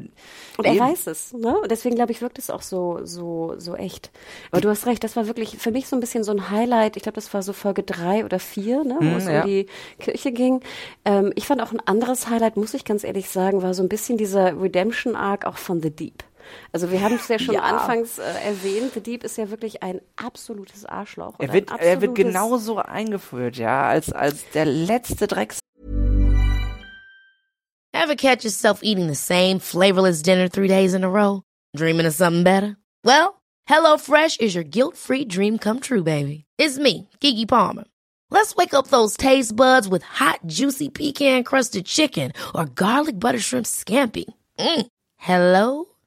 und er weiß es, ne? Und deswegen glaube ich, wirkt es auch so, so, so echt. Aber du hast recht, das war wirklich für mich so ein bisschen so ein Highlight. Ich glaube, das war so Folge drei oder vier, ne? Wo hm, es ja. um die Kirche ging. Ähm, ich fand auch ein anderes Highlight, muss ich ganz ehrlich sagen, war so ein bisschen dieser Redemption-Arc auch von The Deep. Also wir haben es ja schon ja. anfangs äh, erwähnt, The Deep ist ja wirklich ein absolutes Arschloch. Er wird, absolutes er wird genauso eingeführt, ja, als, als der letzte Drecks. Ever catch yourself eating the same flavorless dinner three days in a row? Dreaming of something better? Well, HelloFresh is your guilt-free dream come true, baby. It's me, Kiki Palmer. Let's wake up those taste buds with hot, juicy pecan-crusted chicken or garlic butter shrimp scampi. Mm. Hello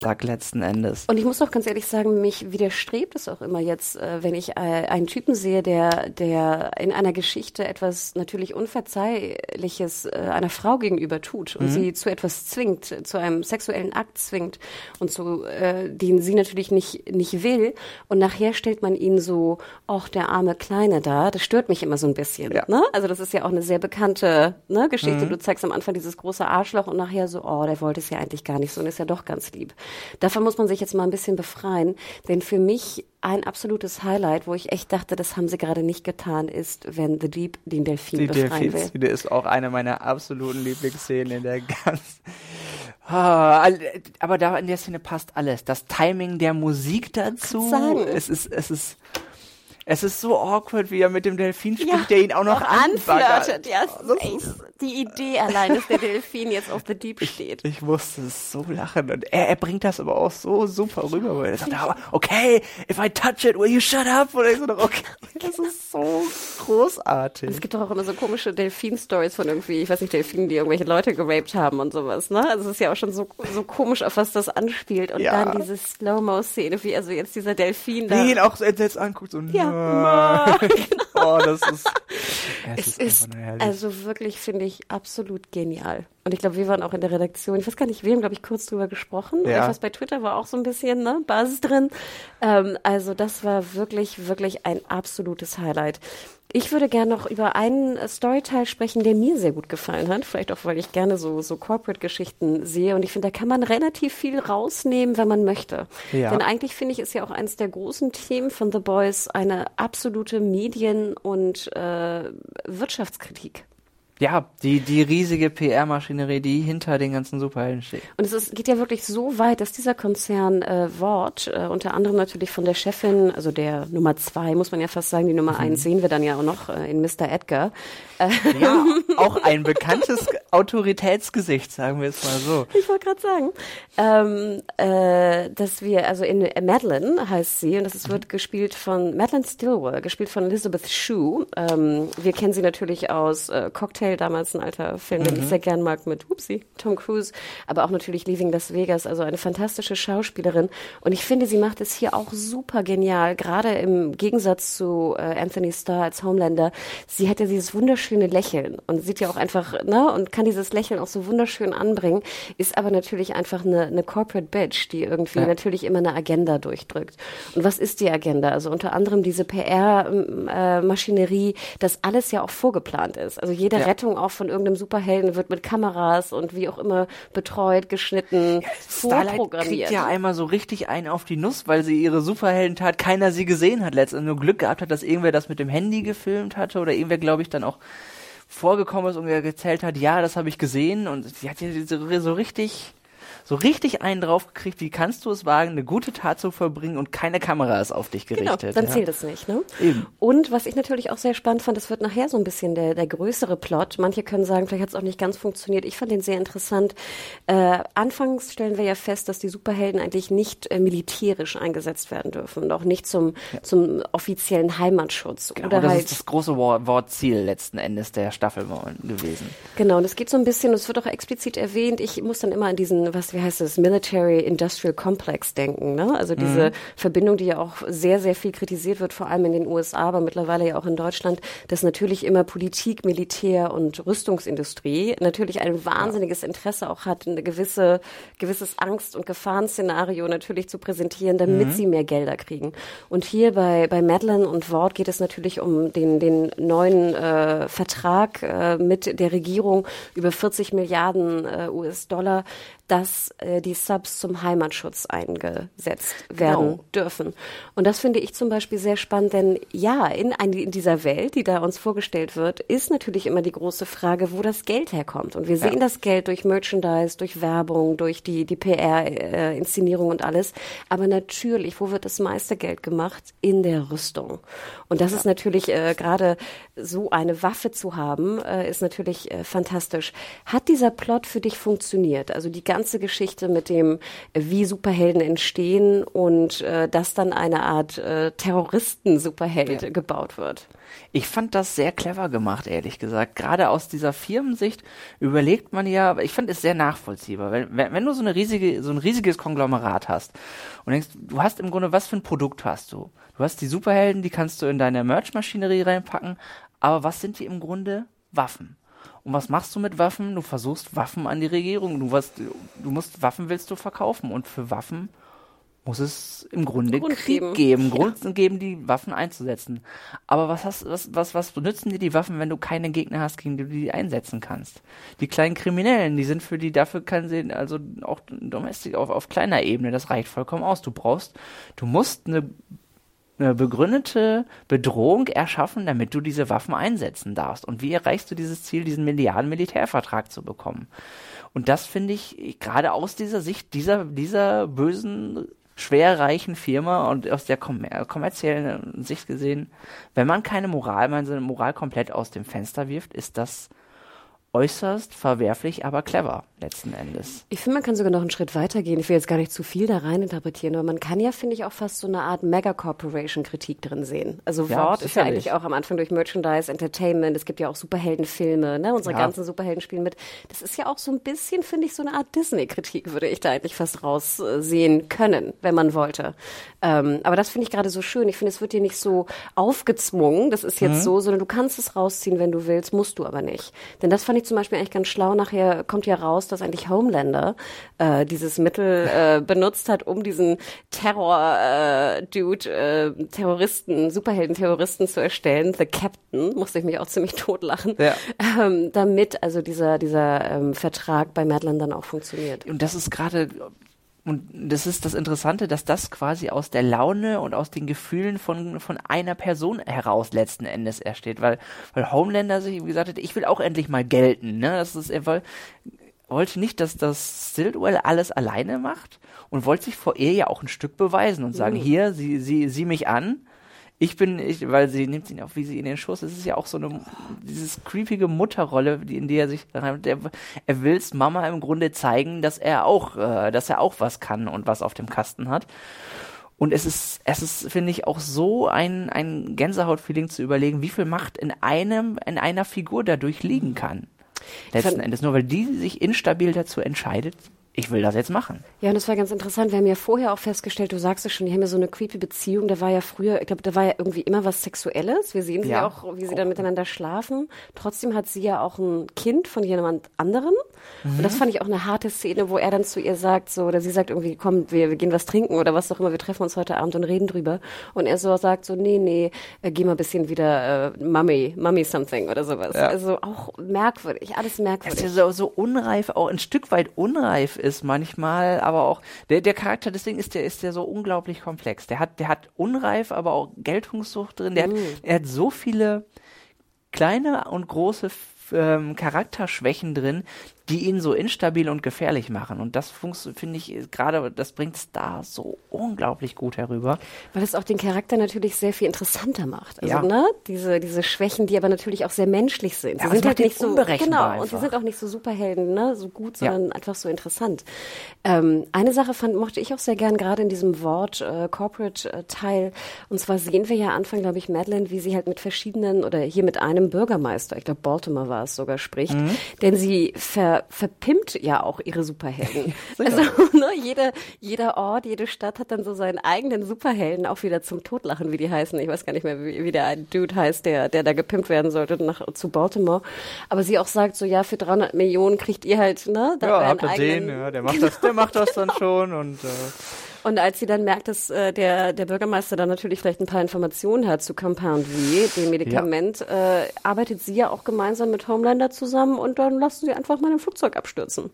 Tag letzten Endes. Und ich muss auch ganz ehrlich sagen, mich widerstrebt es auch immer jetzt, äh, wenn ich äh, einen Typen sehe, der, der in einer Geschichte etwas natürlich Unverzeihliches äh, einer Frau gegenüber tut und mhm. sie zu etwas zwingt, zu einem sexuellen Akt zwingt und so, äh, den sie natürlich nicht, nicht will. Und nachher stellt man ihn so, ach, der arme Kleine da, das stört mich immer so ein bisschen. Ja. Ne? Also das ist ja auch eine sehr bekannte ne, Geschichte. Mhm. Du zeigst am Anfang dieses große Arschloch und nachher so, oh, der wollte es ja eigentlich gar nicht so und ist ja doch ganz lieb. Davon muss man sich jetzt mal ein bisschen befreien, denn für mich ein absolutes Highlight, wo ich echt dachte, das haben sie gerade nicht getan, ist, wenn The Deep den Delfin Die befreien Delfin will. ist auch eine meiner absoluten Lieblingsszenen in der ganzen. Ah, aber da in der Szene passt alles. Das Timing der Musik dazu. Es ist, es ist Es ist so awkward, wie er mit dem Delfin spielt, Ja, der ihn auch noch anflirtet. Ja, ey, die Idee allein, dass der Delfin jetzt auf The Deep steht. Ich musste so lachen und er, er bringt das aber auch so super rüber, weil er sagt, aber, okay, if I touch it, will you shut up? Und ich so, okay, das ist so großartig. Es gibt doch auch immer so komische Delfin-Stories von irgendwie, ich weiß nicht, Delfinen, die irgendwelche Leute geraped haben und sowas, ne? Also es ist ja auch schon so, so komisch, auf was das anspielt. Und Ja. dann diese Slow-Mo-Szene, wie also jetzt dieser Delfin da. Wie ihn auch so entsetzt anguckt, so, Ja, Oh, das ist, ja, Es ist herrlich. also wirklich, finde ich, absolut genial. Und ich glaube, wir waren auch in der Redaktion, ich weiß gar nicht, wir haben, glaube ich, kurz drüber gesprochen. Ja. Ich weiß, bei Twitter war auch so ein bisschen ne, Basis drin. Ähm, also das war wirklich, wirklich ein absolutes Highlight. Ich würde gerne noch über einen Storyteil sprechen, der mir sehr gut gefallen hat. Vielleicht auch, weil ich gerne so, so Corporate-Geschichten sehe. Und ich finde, da kann man relativ viel rausnehmen, wenn man möchte. Ja. Denn eigentlich finde ich, ist ja auch eines der großen Themen von The Boys eine absolute Medien- und äh, Wirtschaftskritik. Ja, die, die riesige PR-Maschinerie, die hinter den ganzen Superhelden steht. Und es ist, geht ja wirklich so weit, dass dieser Konzern äh, Wort, äh, unter anderem natürlich von der Chefin, also der Nummer zwei, muss man ja fast sagen, die Nummer Mhm. eins sehen wir dann ja auch noch äh, in Mr. Edgar. Äh, Ja, auch ein bekanntes Autoritätsgesicht, sagen wir es mal so. Ich wollte gerade sagen, ähm, äh, dass wir, also in äh, Madeline heißt sie, und das ist, wird gespielt von Madeline Stillwell, gespielt von Elizabeth Shue. Ähm, wir kennen sie natürlich aus äh, Cocktail, damals ein alter Film, den ich sehr gern mag mit Upsi, Tom Cruise, aber auch natürlich Leaving Las Vegas, also eine fantastische Schauspielerin. Und ich finde, sie macht es hier auch super genial, gerade im Gegensatz zu äh, Anthony Starr als Homelander. Sie hat ja dieses wunderschöne Lächeln und sieht ja auch einfach, ne, und kann dieses Lächeln auch so wunderschön anbringen, ist aber natürlich einfach eine, eine Corporate Bitch, die irgendwie Ja. natürlich immer eine Agenda durchdrückt. Und was ist die Agenda? Also unter anderem diese PR-Maschinerie, dass alles ja auch vorgeplant ist. Also jede Ja. Rettung auch von irgendeinem Superhelden wird mit Kameras und wie auch immer betreut, geschnitten, Starlight vorprogrammiert. kriegt ja einmal so richtig einen auf die Nuss, weil sie ihre Superheldentat, keiner sie gesehen hat, letztendlich nur Glück gehabt hat, dass irgendwer das mit dem Handy gefilmt hatte oder irgendwer, glaube ich, dann auch vorgekommen ist und gezählt hat, ja, das habe ich gesehen und sie hat ja so, so richtig so richtig einen draufgekriegt, wie kannst du es wagen, eine gute Tat zu verbringen und keine Kamera ist auf dich Genau, gerichtet. dann ja. zählt es nicht. Ne? Eben. Und was ich natürlich auch sehr spannend fand, das wird nachher so ein bisschen der, der größere Plot. Manche können sagen, vielleicht hat es auch nicht ganz funktioniert. Ich fand den sehr interessant. Äh, anfangs stellen wir ja fest, dass die Superhelden eigentlich nicht äh, militärisch eingesetzt werden dürfen und auch nicht zum, zum offiziellen Heimatschutz. Genau, oder das halt ist das große Wor- Wortziel letzten Endes der Staffel gewesen. Genau, und es geht so ein bisschen, und es wird auch explizit erwähnt, ich muss dann immer an diesen, was, wie heißt das, Military Industrial Complex denken, ne? Also diese Verbindung, die ja auch sehr, sehr viel kritisiert wird, vor allem in den USA, aber mittlerweile ja auch in Deutschland, dass natürlich immer Politik, Militär und Rüstungsindustrie natürlich ein wahnsinniges Interesse auch hat, eine gewisse, gewisses Angst- und Gefahrenszenario natürlich zu präsentieren, damit sie mehr Gelder kriegen. Und hier bei, bei Madeline und Ward geht es natürlich um den, den neuen äh, Vertrag äh, mit der Regierung über 40 Milliarden äh, US-Dollar, dass äh, die Subs zum Heimatschutz eingesetzt werden Genau. dürfen. Und das finde ich zum Beispiel sehr spannend, denn ja, in, ein, in dieser Welt, die da uns vorgestellt wird, ist natürlich immer die große Frage, wo das Geld herkommt. Und wir sehen das Geld durch Merchandise, durch Werbung, durch die, die PR-Inszenierung und alles. Aber natürlich, wo wird das meiste Geld gemacht? In der Rüstung. Und das ist natürlich äh, gerade so eine Waffe zu haben, äh, ist natürlich äh, fantastisch. Hat dieser Plot für dich funktioniert? Also die ganze Geschichte mit dem, äh, wie Superhelden entstehen und äh, dass dann eine Art äh, Terroristen-Superheld gebaut wird. Ich fand das sehr clever gemacht, ehrlich gesagt. Gerade aus dieser Firmensicht überlegt man ja, ich fand es sehr nachvollziehbar. Wenn, wenn, wenn du so eine riesige, so ein riesiges Konglomerat hast und denkst, du hast im Grunde, was für ein Produkt hast du? Du hast die Superhelden, die kannst du in deine Merch-Maschinerie reinpacken, aber was sind die im Grunde? Waffen. Und was machst du mit Waffen? Du versuchst Waffen an die Regierung. Du, was, du musst Waffen willst du verkaufen und für Waffen muss es im Grunde Grund Krieg geben. geben, Grund geben, die Waffen einzusetzen. Aber was hast, was, was, was benutzen dir die Waffen, wenn du keine Gegner hast, gegen die du die einsetzen kannst? Die kleinen Kriminellen, die sind für die, dafür kann sie, also auch domestik auf, auf kleiner Ebene, das reicht vollkommen aus. Du brauchst, du musst eine, eine begründete Bedrohung erschaffen, damit du diese Waffen einsetzen darfst. Und wie erreichst du dieses Ziel, diesen Milliarden Militärvertrag zu bekommen? Und das finde ich, gerade aus dieser Sicht dieser, dieser bösen schwer reichen Firma und aus der kommer kommerziellen Sicht gesehen, wenn man keine Moral, man seine Moral komplett aus dem Fenster wirft, ist das äußerst verwerflich, aber clever letzten Endes. Ich finde, man kann sogar noch einen Schritt weiter gehen. Ich will jetzt gar nicht zu viel da rein interpretieren, aber man kann ja, finde ich, auch fast so eine Art Mega-Corporation-Kritik drin sehen. Also Ja, Wort ist ja eigentlich auch am Anfang durch Merchandise, Entertainment, es gibt ja auch Superheldenfilme, ne? Unsere Ja. ganzen Superhelden spielen mit. Das ist ja auch so ein bisschen, finde ich, so eine Art Disney-Kritik, würde ich da eigentlich fast raussehen können, wenn man wollte. Ähm, aber das finde ich gerade so schön. Ich finde, es wird dir nicht so aufgezwungen, das ist jetzt Mhm. so, sondern du kannst es rausziehen, wenn du willst, musst du aber nicht. Denn das fand ich zum Beispiel eigentlich ganz schlau. Nachher kommt ja raus, dass eigentlich Homelander äh, dieses Mittel äh, benutzt hat, um diesen Terror-Dude, äh, Terroristen, Superhelden-Terroristen zu erstellen. The Captain, musste ich mich auch ziemlich totlachen. Ja. Ähm, damit also dieser, dieser ähm, Vertrag bei Madeline dann auch funktioniert. Und das ist gerade, und das ist das Interessante, dass das quasi aus der Laune und aus den Gefühlen von, von einer Person heraus letzten Endes ersteht, weil, weil Homelander sich, wie gesagt hat, ich will auch endlich mal gelten, ne, das ist, er woll, wollte nicht, dass das Stillwell alles alleine macht und wollte sich vor ihr ja auch ein Stück beweisen und sagen, hier, sie, sie, sieh mich an, ich bin, ich, weil sie nimmt ihn auch wie sie in den Schoß. Es ist ja auch so eine, dieses creepige Mutterrolle, die, in die er sich, der, er will's Mama im Grunde zeigen, dass er auch, äh, dass er auch was kann und was auf dem Kasten hat. Und es ist, es ist, finde ich, auch so ein, ein Gänsehaut-Feeling zu überlegen, wie viel Macht in einem, in einer Figur dadurch liegen kann. Letzten Endes. Nur weil die sich instabil dazu entscheidet, ich will das jetzt machen. Ja, und das war ganz interessant. Wir haben ja vorher auch festgestellt, du sagst es schon, die haben ja so eine creepy Beziehung. Da war ja früher, ich glaube, da war ja irgendwie immer was Sexuelles. Wir sehen sie Ja. ja auch, wie sie dann miteinander schlafen. Trotzdem hat sie ja auch ein Kind von jemand anderem. Und das fand ich auch eine harte Szene, wo er dann zu ihr sagt, so, oder sie sagt irgendwie, komm, wir, wir gehen was trinken oder was auch immer, wir treffen uns heute Abend und reden drüber. Und er so sagt so, nee, nee, äh, geh mal ein bisschen wieder äh, Mummy, Mummy something oder sowas. Also auch merkwürdig, alles merkwürdig. der so, so unreif, auch ein Stück weit unreif ist manchmal, aber auch der, der Charakter, deswegen ist der, ist der so unglaublich komplex. Der hat, der hat unreif, aber auch Geltungssucht drin. Der, hat, er hat so viele kleine und große ähm, Charakterschwächen drin, die ihn so instabil und gefährlich machen. Und das finde ich gerade, das bringt Star so unglaublich gut herüber. Weil es auch den Charakter natürlich sehr viel interessanter macht. Also, Ja. ne, diese, diese Schwächen, die aber natürlich auch sehr menschlich sind. Ja, Sie es sind halt nicht so, genau, und sie sind auch nicht so Superhelden, ne, so gut, Ja. sondern einfach so interessant. Ähm, eine Sache fand, mochte ich auch sehr gern, gerade in diesem Wort, äh, Corporate-Teil. Und zwar sehen wir ja Anfang, glaube ich, Madeline, wie sie halt mit verschiedenen, oder hier mit einem Bürgermeister, ich glaube, Baltimore war es sogar, spricht. Mhm. Denn sie ver, verpimpt ja auch ihre Superhelden. also, ne, jeder, jeder Ort, jede Stadt hat dann so seinen eigenen Superhelden auch wieder zum Totlachen, wie die heißen. Ich weiß gar nicht mehr, wie, wie der Dude heißt, der, der da gepimpt werden sollte nach, zu Baltimore. Aber sie auch sagt so, ja, für 300 Millionen kriegt ihr halt, ne, da euren eigenen- der macht das, der macht das dann schon und äh, und als sie dann merkt, dass äh, der, der Bürgermeister dann natürlich vielleicht ein paar Informationen hat zu Compound V, dem Medikament, äh, arbeitet sie ja auch gemeinsam mit Homelander zusammen und dann lassen sie einfach mal ein Flugzeug abstürzen.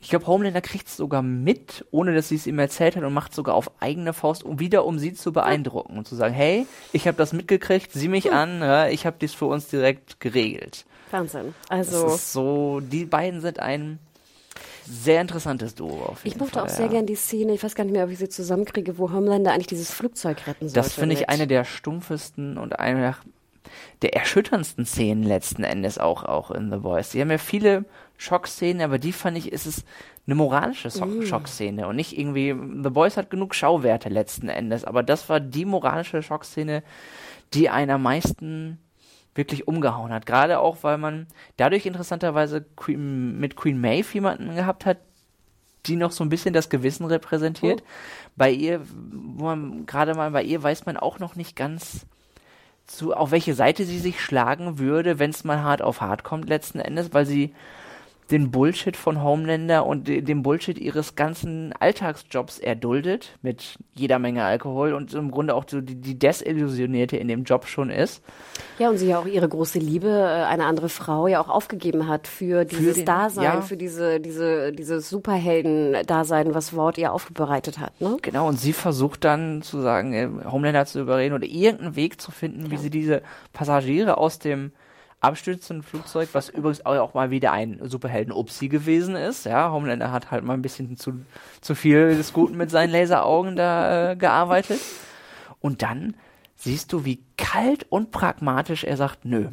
Ich glaube, Homelander kriegt es sogar mit, ohne dass sie es ihm erzählt hat und macht sogar auf eigene Faust, um wieder um sie zu beeindrucken und zu sagen, hey, ich habe das mitgekriegt, sieh mich an, ja, ich habe dies für uns direkt geregelt. Wahnsinn. Das Also ist so, die beiden sind ein sehr interessantes Duo auf jeden ich mochte Fall. auch sehr ja. gern die Szene, ich weiß gar nicht mehr, ob ich sie zusammenkriege, wo Homelander eigentlich dieses Flugzeug retten sollte. Das finde ich mit- eine der stumpfesten und eine der erschütterndsten Szenen letzten Endes auch, auch in The Voice. Die haben ja viele Schockszenen, aber die fand ich, ist es eine moralische so Mm. Schockszene und nicht irgendwie, The Boys hat genug Schauwerte letzten Endes, aber das war die moralische Schockszene, die einen am meisten wirklich umgehauen hat. Gerade auch, weil man dadurch interessanterweise Queen, mit Queen Maeve jemanden gehabt hat, die noch so ein bisschen das Gewissen repräsentiert. Bei ihr, wo man gerade mal bei ihr weiß man auch noch nicht ganz zu, auf welche Seite sie sich schlagen würde, wenn es mal hart auf hart kommt letzten Endes, weil sie den Bullshit von Homelander und de- den Bullshit ihres ganzen Alltagsjobs erduldet mit jeder Menge Alkohol und im Grunde auch so die, die Desillusionierte in dem Job schon ist. Ja, und sie ja auch ihre große Liebe, äh, eine andere Frau, ja auch aufgegeben hat für dieses den- Dasein, ja. für diese, diese, dieses Superhelden-Dasein, was Wort ihr aufbereitet hat, ne? Genau, und sie versucht dann zu sagen, äh, Homelander zu überreden oder irgendeinen Weg zu finden, wie sie diese Passagiere aus dem abstürzenden Flugzeug, was übrigens auch mal wieder ein Superhelden-Upsi gewesen ist. Ja, Homelander hat halt mal ein bisschen zu, zu viel des Guten mit seinen Laseraugen da äh, gearbeitet. Und dann siehst du, wie kalt und pragmatisch er sagt, nö,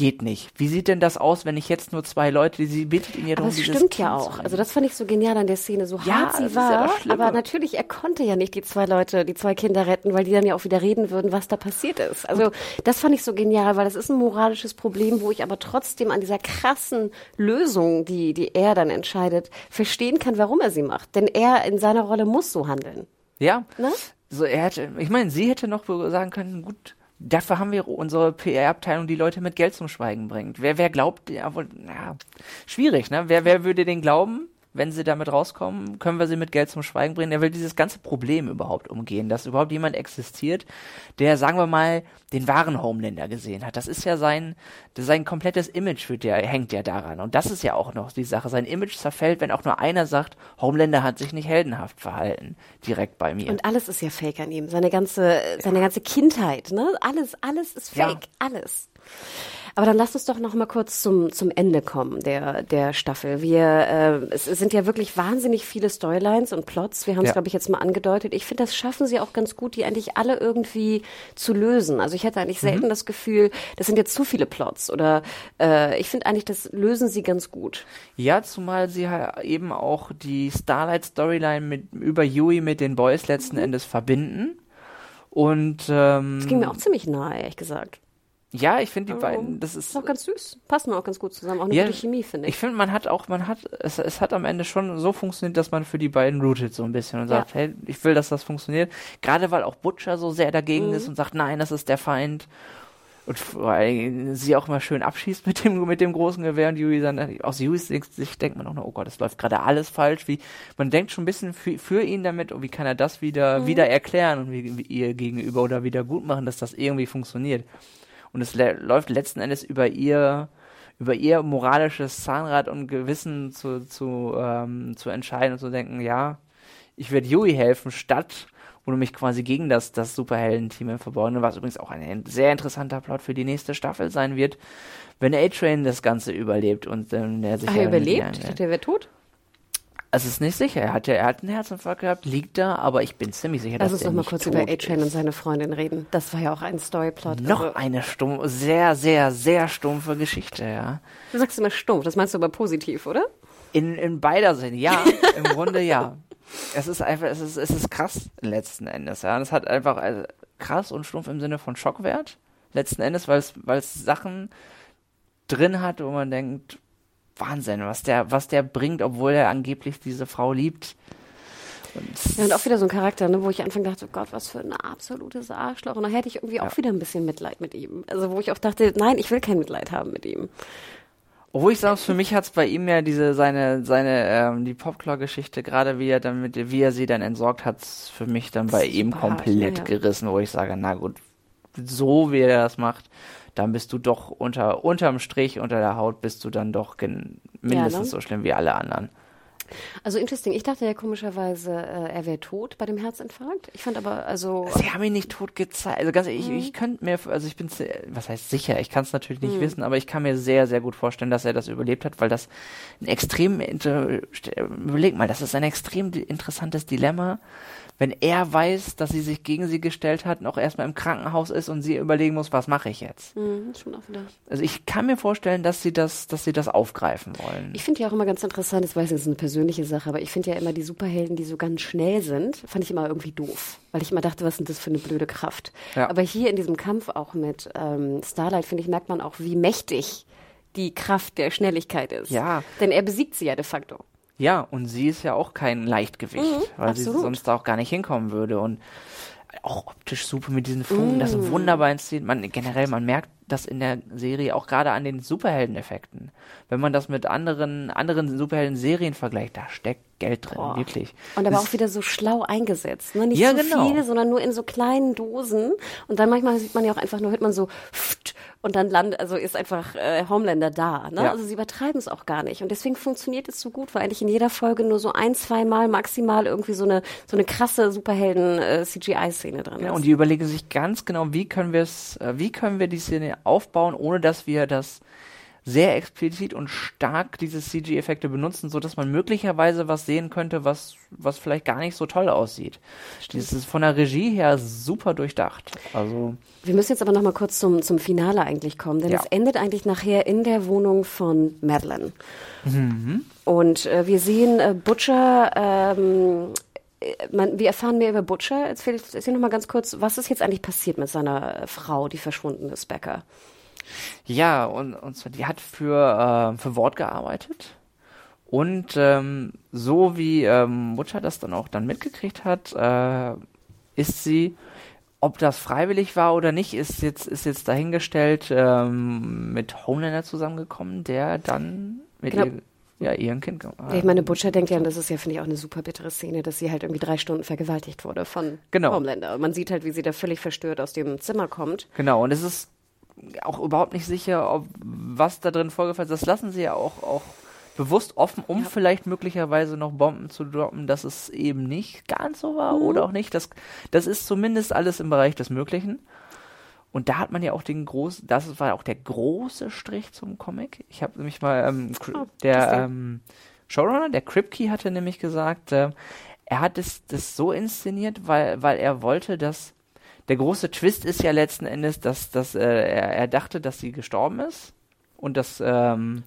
geht nicht. Wie sieht denn das aus, wenn ich jetzt nur zwei Leute, sie bittet ihn ja darum, Aber es stimmt ja auch. Also das fand ich so genial an der Szene, so Ja, hart das sie ja war. das Schlimme. aber natürlich, er konnte ja nicht die zwei Leute, die zwei Kinder retten, weil die dann ja auch wieder reden würden, was da passiert ist. Also das fand ich so genial, weil das ist ein moralisches Problem, wo ich aber trotzdem an dieser krassen Lösung, die, die er dann entscheidet, verstehen kann, warum er sie macht. Denn er in seiner Rolle muss so handeln. Ja. Ne? So, er hätte, ich meine, sie hätte noch sagen können, gut, dafür haben wir unsere PR-Abteilung, die Leute mit Geld zum Schweigen bringt. Wer, wer glaubt, ja, wohl, ja, schwierig, ne? Wer, wer würde den glauben? Wenn sie damit rauskommen, können wir sie mit Geld zum Schweigen bringen. Er will dieses ganze Problem überhaupt umgehen, dass überhaupt jemand existiert, der, sagen wir mal, den wahren Homelander gesehen hat. Das ist ja sein, sein komplettes Image wird ja, hängt ja daran. Und das ist ja auch noch die Sache. Sein Image zerfällt, wenn auch nur einer sagt, Homelander hat sich nicht heldenhaft verhalten. Direkt bei mir. Und alles ist ja fake an ihm. Seine ganze, seine ganze Kindheit, ne? Alles, alles ist Ja. fake. Alles. Aber dann lass uns doch noch mal kurz zum, zum Ende kommen der, der Staffel. Wir, äh, es sind ja wirklich wahnsinnig viele Storylines und Plots. Wir haben es, Ja. glaube ich, jetzt mal angedeutet. Ich finde, das schaffen sie auch ganz gut, die eigentlich alle irgendwie zu lösen. Also ich hatte eigentlich selten das Gefühl, das sind jetzt zu viele Plots. Oder äh, ich finde eigentlich, das lösen sie ganz gut. Ja, zumal sie halt eben auch die Starlight-Storyline mit, über Yui mit den Boys letzten Endes verbinden. Und ähm, Das ging mir auch ziemlich nahe, ehrlich gesagt. Ja, ich finde die Oh. beiden, das Ist ist auch ganz süß. Passen auch ganz gut zusammen. Auch eine Ja, gute Chemie, finde ich. Ich finde, man hat auch, man hat, es, es hat am Ende schon so funktioniert, dass man für die beiden rootet so ein bisschen und Ja. sagt, hey, ich will, dass das funktioniert. Gerade weil auch Butcher so sehr dagegen Mhm. ist und sagt, nein, das ist der Feind. Und weil sie auch mal schön abschießt mit dem, mit dem großen Gewehr und Yui dann, aus Yuis Sicht denkt man auch noch, oh Gott, das läuft gerade alles falsch. Wie, man denkt schon ein bisschen für, für ihn damit, oh, wie kann er das wieder, Mhm. wieder erklären und wie, wie ihr gegenüber oder wieder gut machen, dass das irgendwie funktioniert. Und es lä- läuft letzten Endes über ihr, über ihr moralisches Zahnrad und Gewissen zu, zu, ähm, zu entscheiden und zu denken, ja, ich werde Yui helfen, statt oder mich quasi gegen das, das Superhelden-Team verborgen, was übrigens auch ein sehr interessanter Plot für die nächste Staffel sein wird, wenn A-Train das Ganze überlebt und ähm, der sich Ach, er überlebt? Ich dachte, er wäre tot. Es ist nicht sicher. Er hat ja, er hat einen Herzinfarkt gehabt, liegt da, aber ich bin ziemlich sicher, Lass dass uns der doch mal nicht kurz über A-Train und seine Freundin reden. Das war ja auch ein Storyplot. Noch Also, eine stumpfe, sehr, sehr, sehr stumpfe Geschichte, ja. du sagst immer stumpf, das meinst du aber positiv, oder? In, in beider Sinne, ja, im Grunde ja. Es ist einfach, es ist, es ist krass letzten Endes, ja. Und es hat einfach also, krass und stumpf im Sinne von Schockwert letzten Endes, weil es, weil es Sachen drin hat, wo man denkt, Wahnsinn, was der, was der bringt, obwohl er angeblich diese Frau liebt. Und Ja, und auch wieder so ein Charakter, ne, wo ich anfangs dachte, oh Gott, was für ein absolutes Arschloch. Und dann hätte ich irgendwie auch wieder ein bisschen Mitleid mit ihm. Also wo ich auch dachte, nein, ich will kein Mitleid haben mit ihm. Obwohl ich sage, für mich hat's bei ihm ja diese seine seine ähm, die Popclaw-Geschichte gerade wie er dann mit wie er sie dann entsorgt hat's für mich dann bei ihm hart, komplett ja, ja. gerissen, wo ich sage, na gut, so wie er das macht, dann bist du doch unter unterm Strich unter der Haut bist du dann doch mindestens ne? so schlimm wie alle anderen. Also interesting. Ich dachte ja komischerweise, äh, er wäre tot bei dem Herzinfarkt. Ich fand aber, also. Sie haben ihn nicht tot gezeigt. Also ganz ehrlich, Mhm. ich, ich könnte mir, also ich bin, was heißt sicher, ich kann es natürlich nicht wissen, aber ich kann mir sehr, sehr gut vorstellen, dass er das überlebt hat, weil das ein extrem, überleg mal, das ist ein extrem interessantes Dilemma, wenn er weiß, dass sie sich gegen sie gestellt hat, noch erstmal im Krankenhaus ist und sie überlegen muss, was mache ich jetzt? Hm, schon auch wieder. Also ich kann mir vorstellen, dass sie das, dass sie das aufgreifen wollen. Ich finde ja auch immer ganz interessant, das weiß ich, das ist eine persönliche Sache, aber ich finde ja immer die Superhelden, die so ganz schnell sind, fand ich immer irgendwie doof. Weil ich immer dachte, was sind das für eine blöde Kraft. Ja. Aber hier in diesem Kampf auch mit ähm, Starlight, finde ich, merkt man auch, wie mächtig die Kraft der Schnelligkeit ist. Ja. Denn er besiegt sie ja de facto. Ja, und sie ist ja auch kein Leichtgewicht, weil sie Mhm, absolut. sonst da auch gar nicht hinkommen würde. Und auch optisch super mit diesen Funken, das Mhm. ist wunderbar inszeniert. Man, generell, man merkt das in der Serie auch gerade an den Superheldeneffekten. Wenn man das mit anderen, anderen Superhelden-Serien vergleicht, da steckt Geld drin, Boah. wirklich. Und aber Das- auch wieder so schlau eingesetzt. Ne? Nicht Ja, so genau. viele, sondern nur in so kleinen Dosen. Und dann manchmal sieht man ja auch einfach nur, hört man so pft, und dann landet, also ist einfach äh, Homelander da. Ne? Ja. Also sie übertreiben es auch gar nicht. Und deswegen funktioniert es so gut, weil eigentlich in jeder Folge nur so ein, zwei Mal maximal irgendwie so eine, so eine krasse Superhelden-CGI-Szene drin ist. Ja, und die überlegen sich ganz genau, wie können wir es, äh, wie können wir die Szene aufbauen, ohne dass wir das sehr explizit und stark diese CG-Effekte benutzen, so dass man möglicherweise was sehen könnte, was, was vielleicht gar nicht so toll aussieht. Das ist von der Regie her super durchdacht. Also. Wir müssen jetzt aber noch mal kurz zum, zum Finale eigentlich kommen, denn Ja. es endet eigentlich nachher in der Wohnung von Madeline. Mhm. Und äh, wir sehen äh, Butcher, ähm, äh, man, wir erfahren mehr über Butcher. Erzähl, erzähl noch mal ganz kurz, was ist jetzt eigentlich passiert mit seiner äh, Frau, die verschwunden ist, Becker? Ja, und, und zwar, die hat für, äh, für Wort gearbeitet. Und ähm, so wie ähm, Mutter das dann auch dann mitgekriegt hat, äh, ist sie, ob das freiwillig war oder nicht, ist jetzt, ist jetzt dahingestellt, ähm, mit Homelander zusammengekommen, der dann mit Genau. ihr, ja, ihrem Kind ge- ich meine, Butcher denkt ja, und das ist ja, finde ich, auch eine super bittere Szene, dass sie halt irgendwie drei Stunden vergewaltigt wurde von Genau. Homelander. Und man sieht halt, wie sie da völlig verstört aus dem Zimmer kommt. Genau, und es ist auch überhaupt nicht sicher, ob was da drin vorgefallen ist. Das lassen sie ja auch, auch bewusst offen, um vielleicht möglicherweise noch Bomben zu droppen, dass es eben nicht ganz so war oder auch nicht. Das, das ist zumindest alles im Bereich des Möglichen. Und da hat man ja auch den großen, das war auch der große Strich zum Comic. Ich habe nämlich mal, ähm, Oh, der das ähm, Showrunner, der Kripke, hatte nämlich gesagt, äh, er hat es das so inszeniert, weil, weil er wollte, dass der große Twist ist ja letzten Endes, dass, dass äh, er, er dachte, dass sie gestorben ist und dass ähm,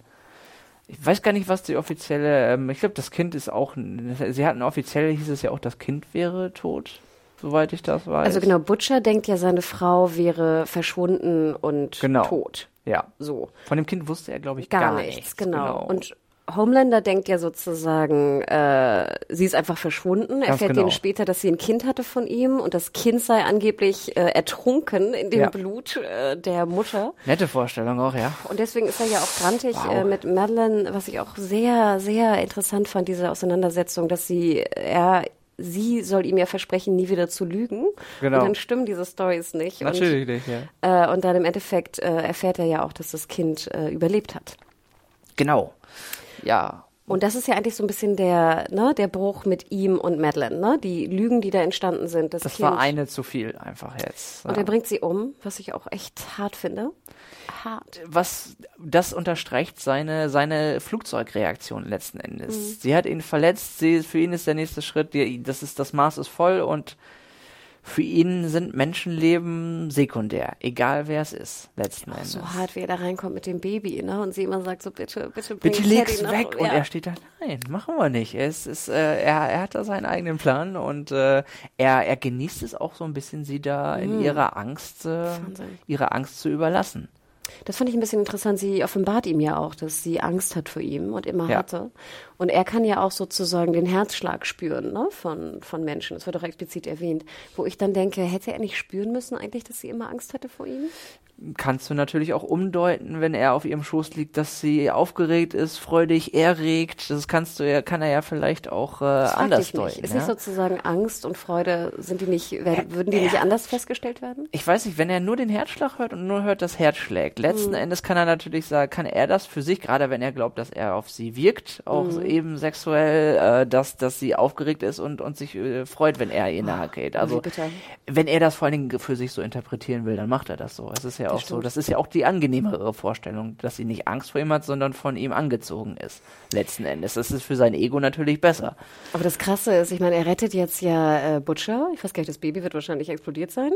ich weiß gar nicht, was die offizielle, ähm, ich glaube, das Kind ist auch, sie hatten offiziell, hieß es ja auch, das Kind wäre tot, soweit ich das weiß. Also genau, Butcher denkt ja, seine Frau wäre verschwunden und Genau. tot. Ja. So. Von dem Kind wusste er, glaube ich, Gar, gar, nichts, genau. Und Homelander denkt ja sozusagen, äh, sie ist einfach verschwunden. Er Ganz erfährt genau. eben später, dass sie ein Kind hatte von ihm und das Kind sei angeblich äh, ertrunken in dem Ja. Blut äh, der Mutter. Nette Vorstellung auch, ja. Und deswegen ist er ja auch grantig Wow. äh, mit Madeline, was ich auch sehr, sehr interessant fand, diese Auseinandersetzung, dass sie, er, sie soll ihm ja versprechen, nie wieder zu lügen. Genau. Und dann stimmen diese Stories nicht. Natürlich nicht, ja. Und, äh, und dann im Endeffekt äh, erfährt er ja auch, dass das Kind äh, überlebt hat. Genau. Ja. Und das ist ja eigentlich so ein bisschen der, ne, der Bruch mit ihm und Madeline, ne? Die Lügen, die da entstanden sind. Das, Das kind. war eine zu viel einfach jetzt. Und ja. er bringt sie um, was ich auch echt hart finde. Hart. was das unterstreicht seine seine Flugzeugreaktion letzten Endes. Mhm. Sie hat ihn verletzt, sie, für ihn ist der nächste Schritt, die, das ist das Maß ist voll und für ihn sind Menschenleben sekundär, egal wer es ist, letzten Endes. So hart, wie er da reinkommt mit dem Baby, ne? Und sie immer sagt so, bitte, bitte Bitte Teddy leg's weg. Und ja. er steht da, nein, machen wir nicht. Es ist, äh, er, er hat da seinen eigenen Plan und äh, er, er genießt es auch so ein bisschen, sie da in ihrer Angst, äh, Mhm. Ihrer Angst zu überlassen. Das fand ich ein bisschen interessant. Sie offenbart ihm ja auch, dass sie Angst hat vor ihm und immer Ja. hatte. Und er kann ja auch sozusagen den Herzschlag spüren ne, von, von Menschen. Das wird auch explizit erwähnt. Wo ich dann denke, hätte er nicht spüren müssen eigentlich, dass sie immer Angst hatte vor ihm? kannst du natürlich auch umdeuten, wenn er auf ihrem Schoß liegt, dass sie aufgeregt ist, freudig, erregt. Das kannst du ja, kann er ja vielleicht auch äh, Das anders deuten. Ist ja? nicht sozusagen Angst und Freude, sind die nicht, werden, würden die nicht anders festgestellt werden? ich weiß nicht, wenn er nur den Herzschlag hört und nur hört, dass Herz schlägt. Letzten Mhm. Endes kann er natürlich sagen, kann er das für sich, gerade wenn er glaubt, dass er auf sie wirkt, auch Mhm. Eben sexuell, äh, dass, dass sie aufgeregt ist und, und sich äh, freut, wenn er ihr nahe geht. Also, wenn er das vor allen Dingen für sich so interpretieren will, dann macht er das so. Es ist ja auch so, stimmt. das ist ja auch die angenehmere Vorstellung, dass sie nicht Angst vor ihm hat, sondern von ihm angezogen ist. Letzten Endes. Das ist für sein Ego natürlich besser. Aber das Krasse ist, ich meine, er rettet jetzt ja äh, Butcher. Ich weiß gar nicht, das Baby wird wahrscheinlich explodiert sein.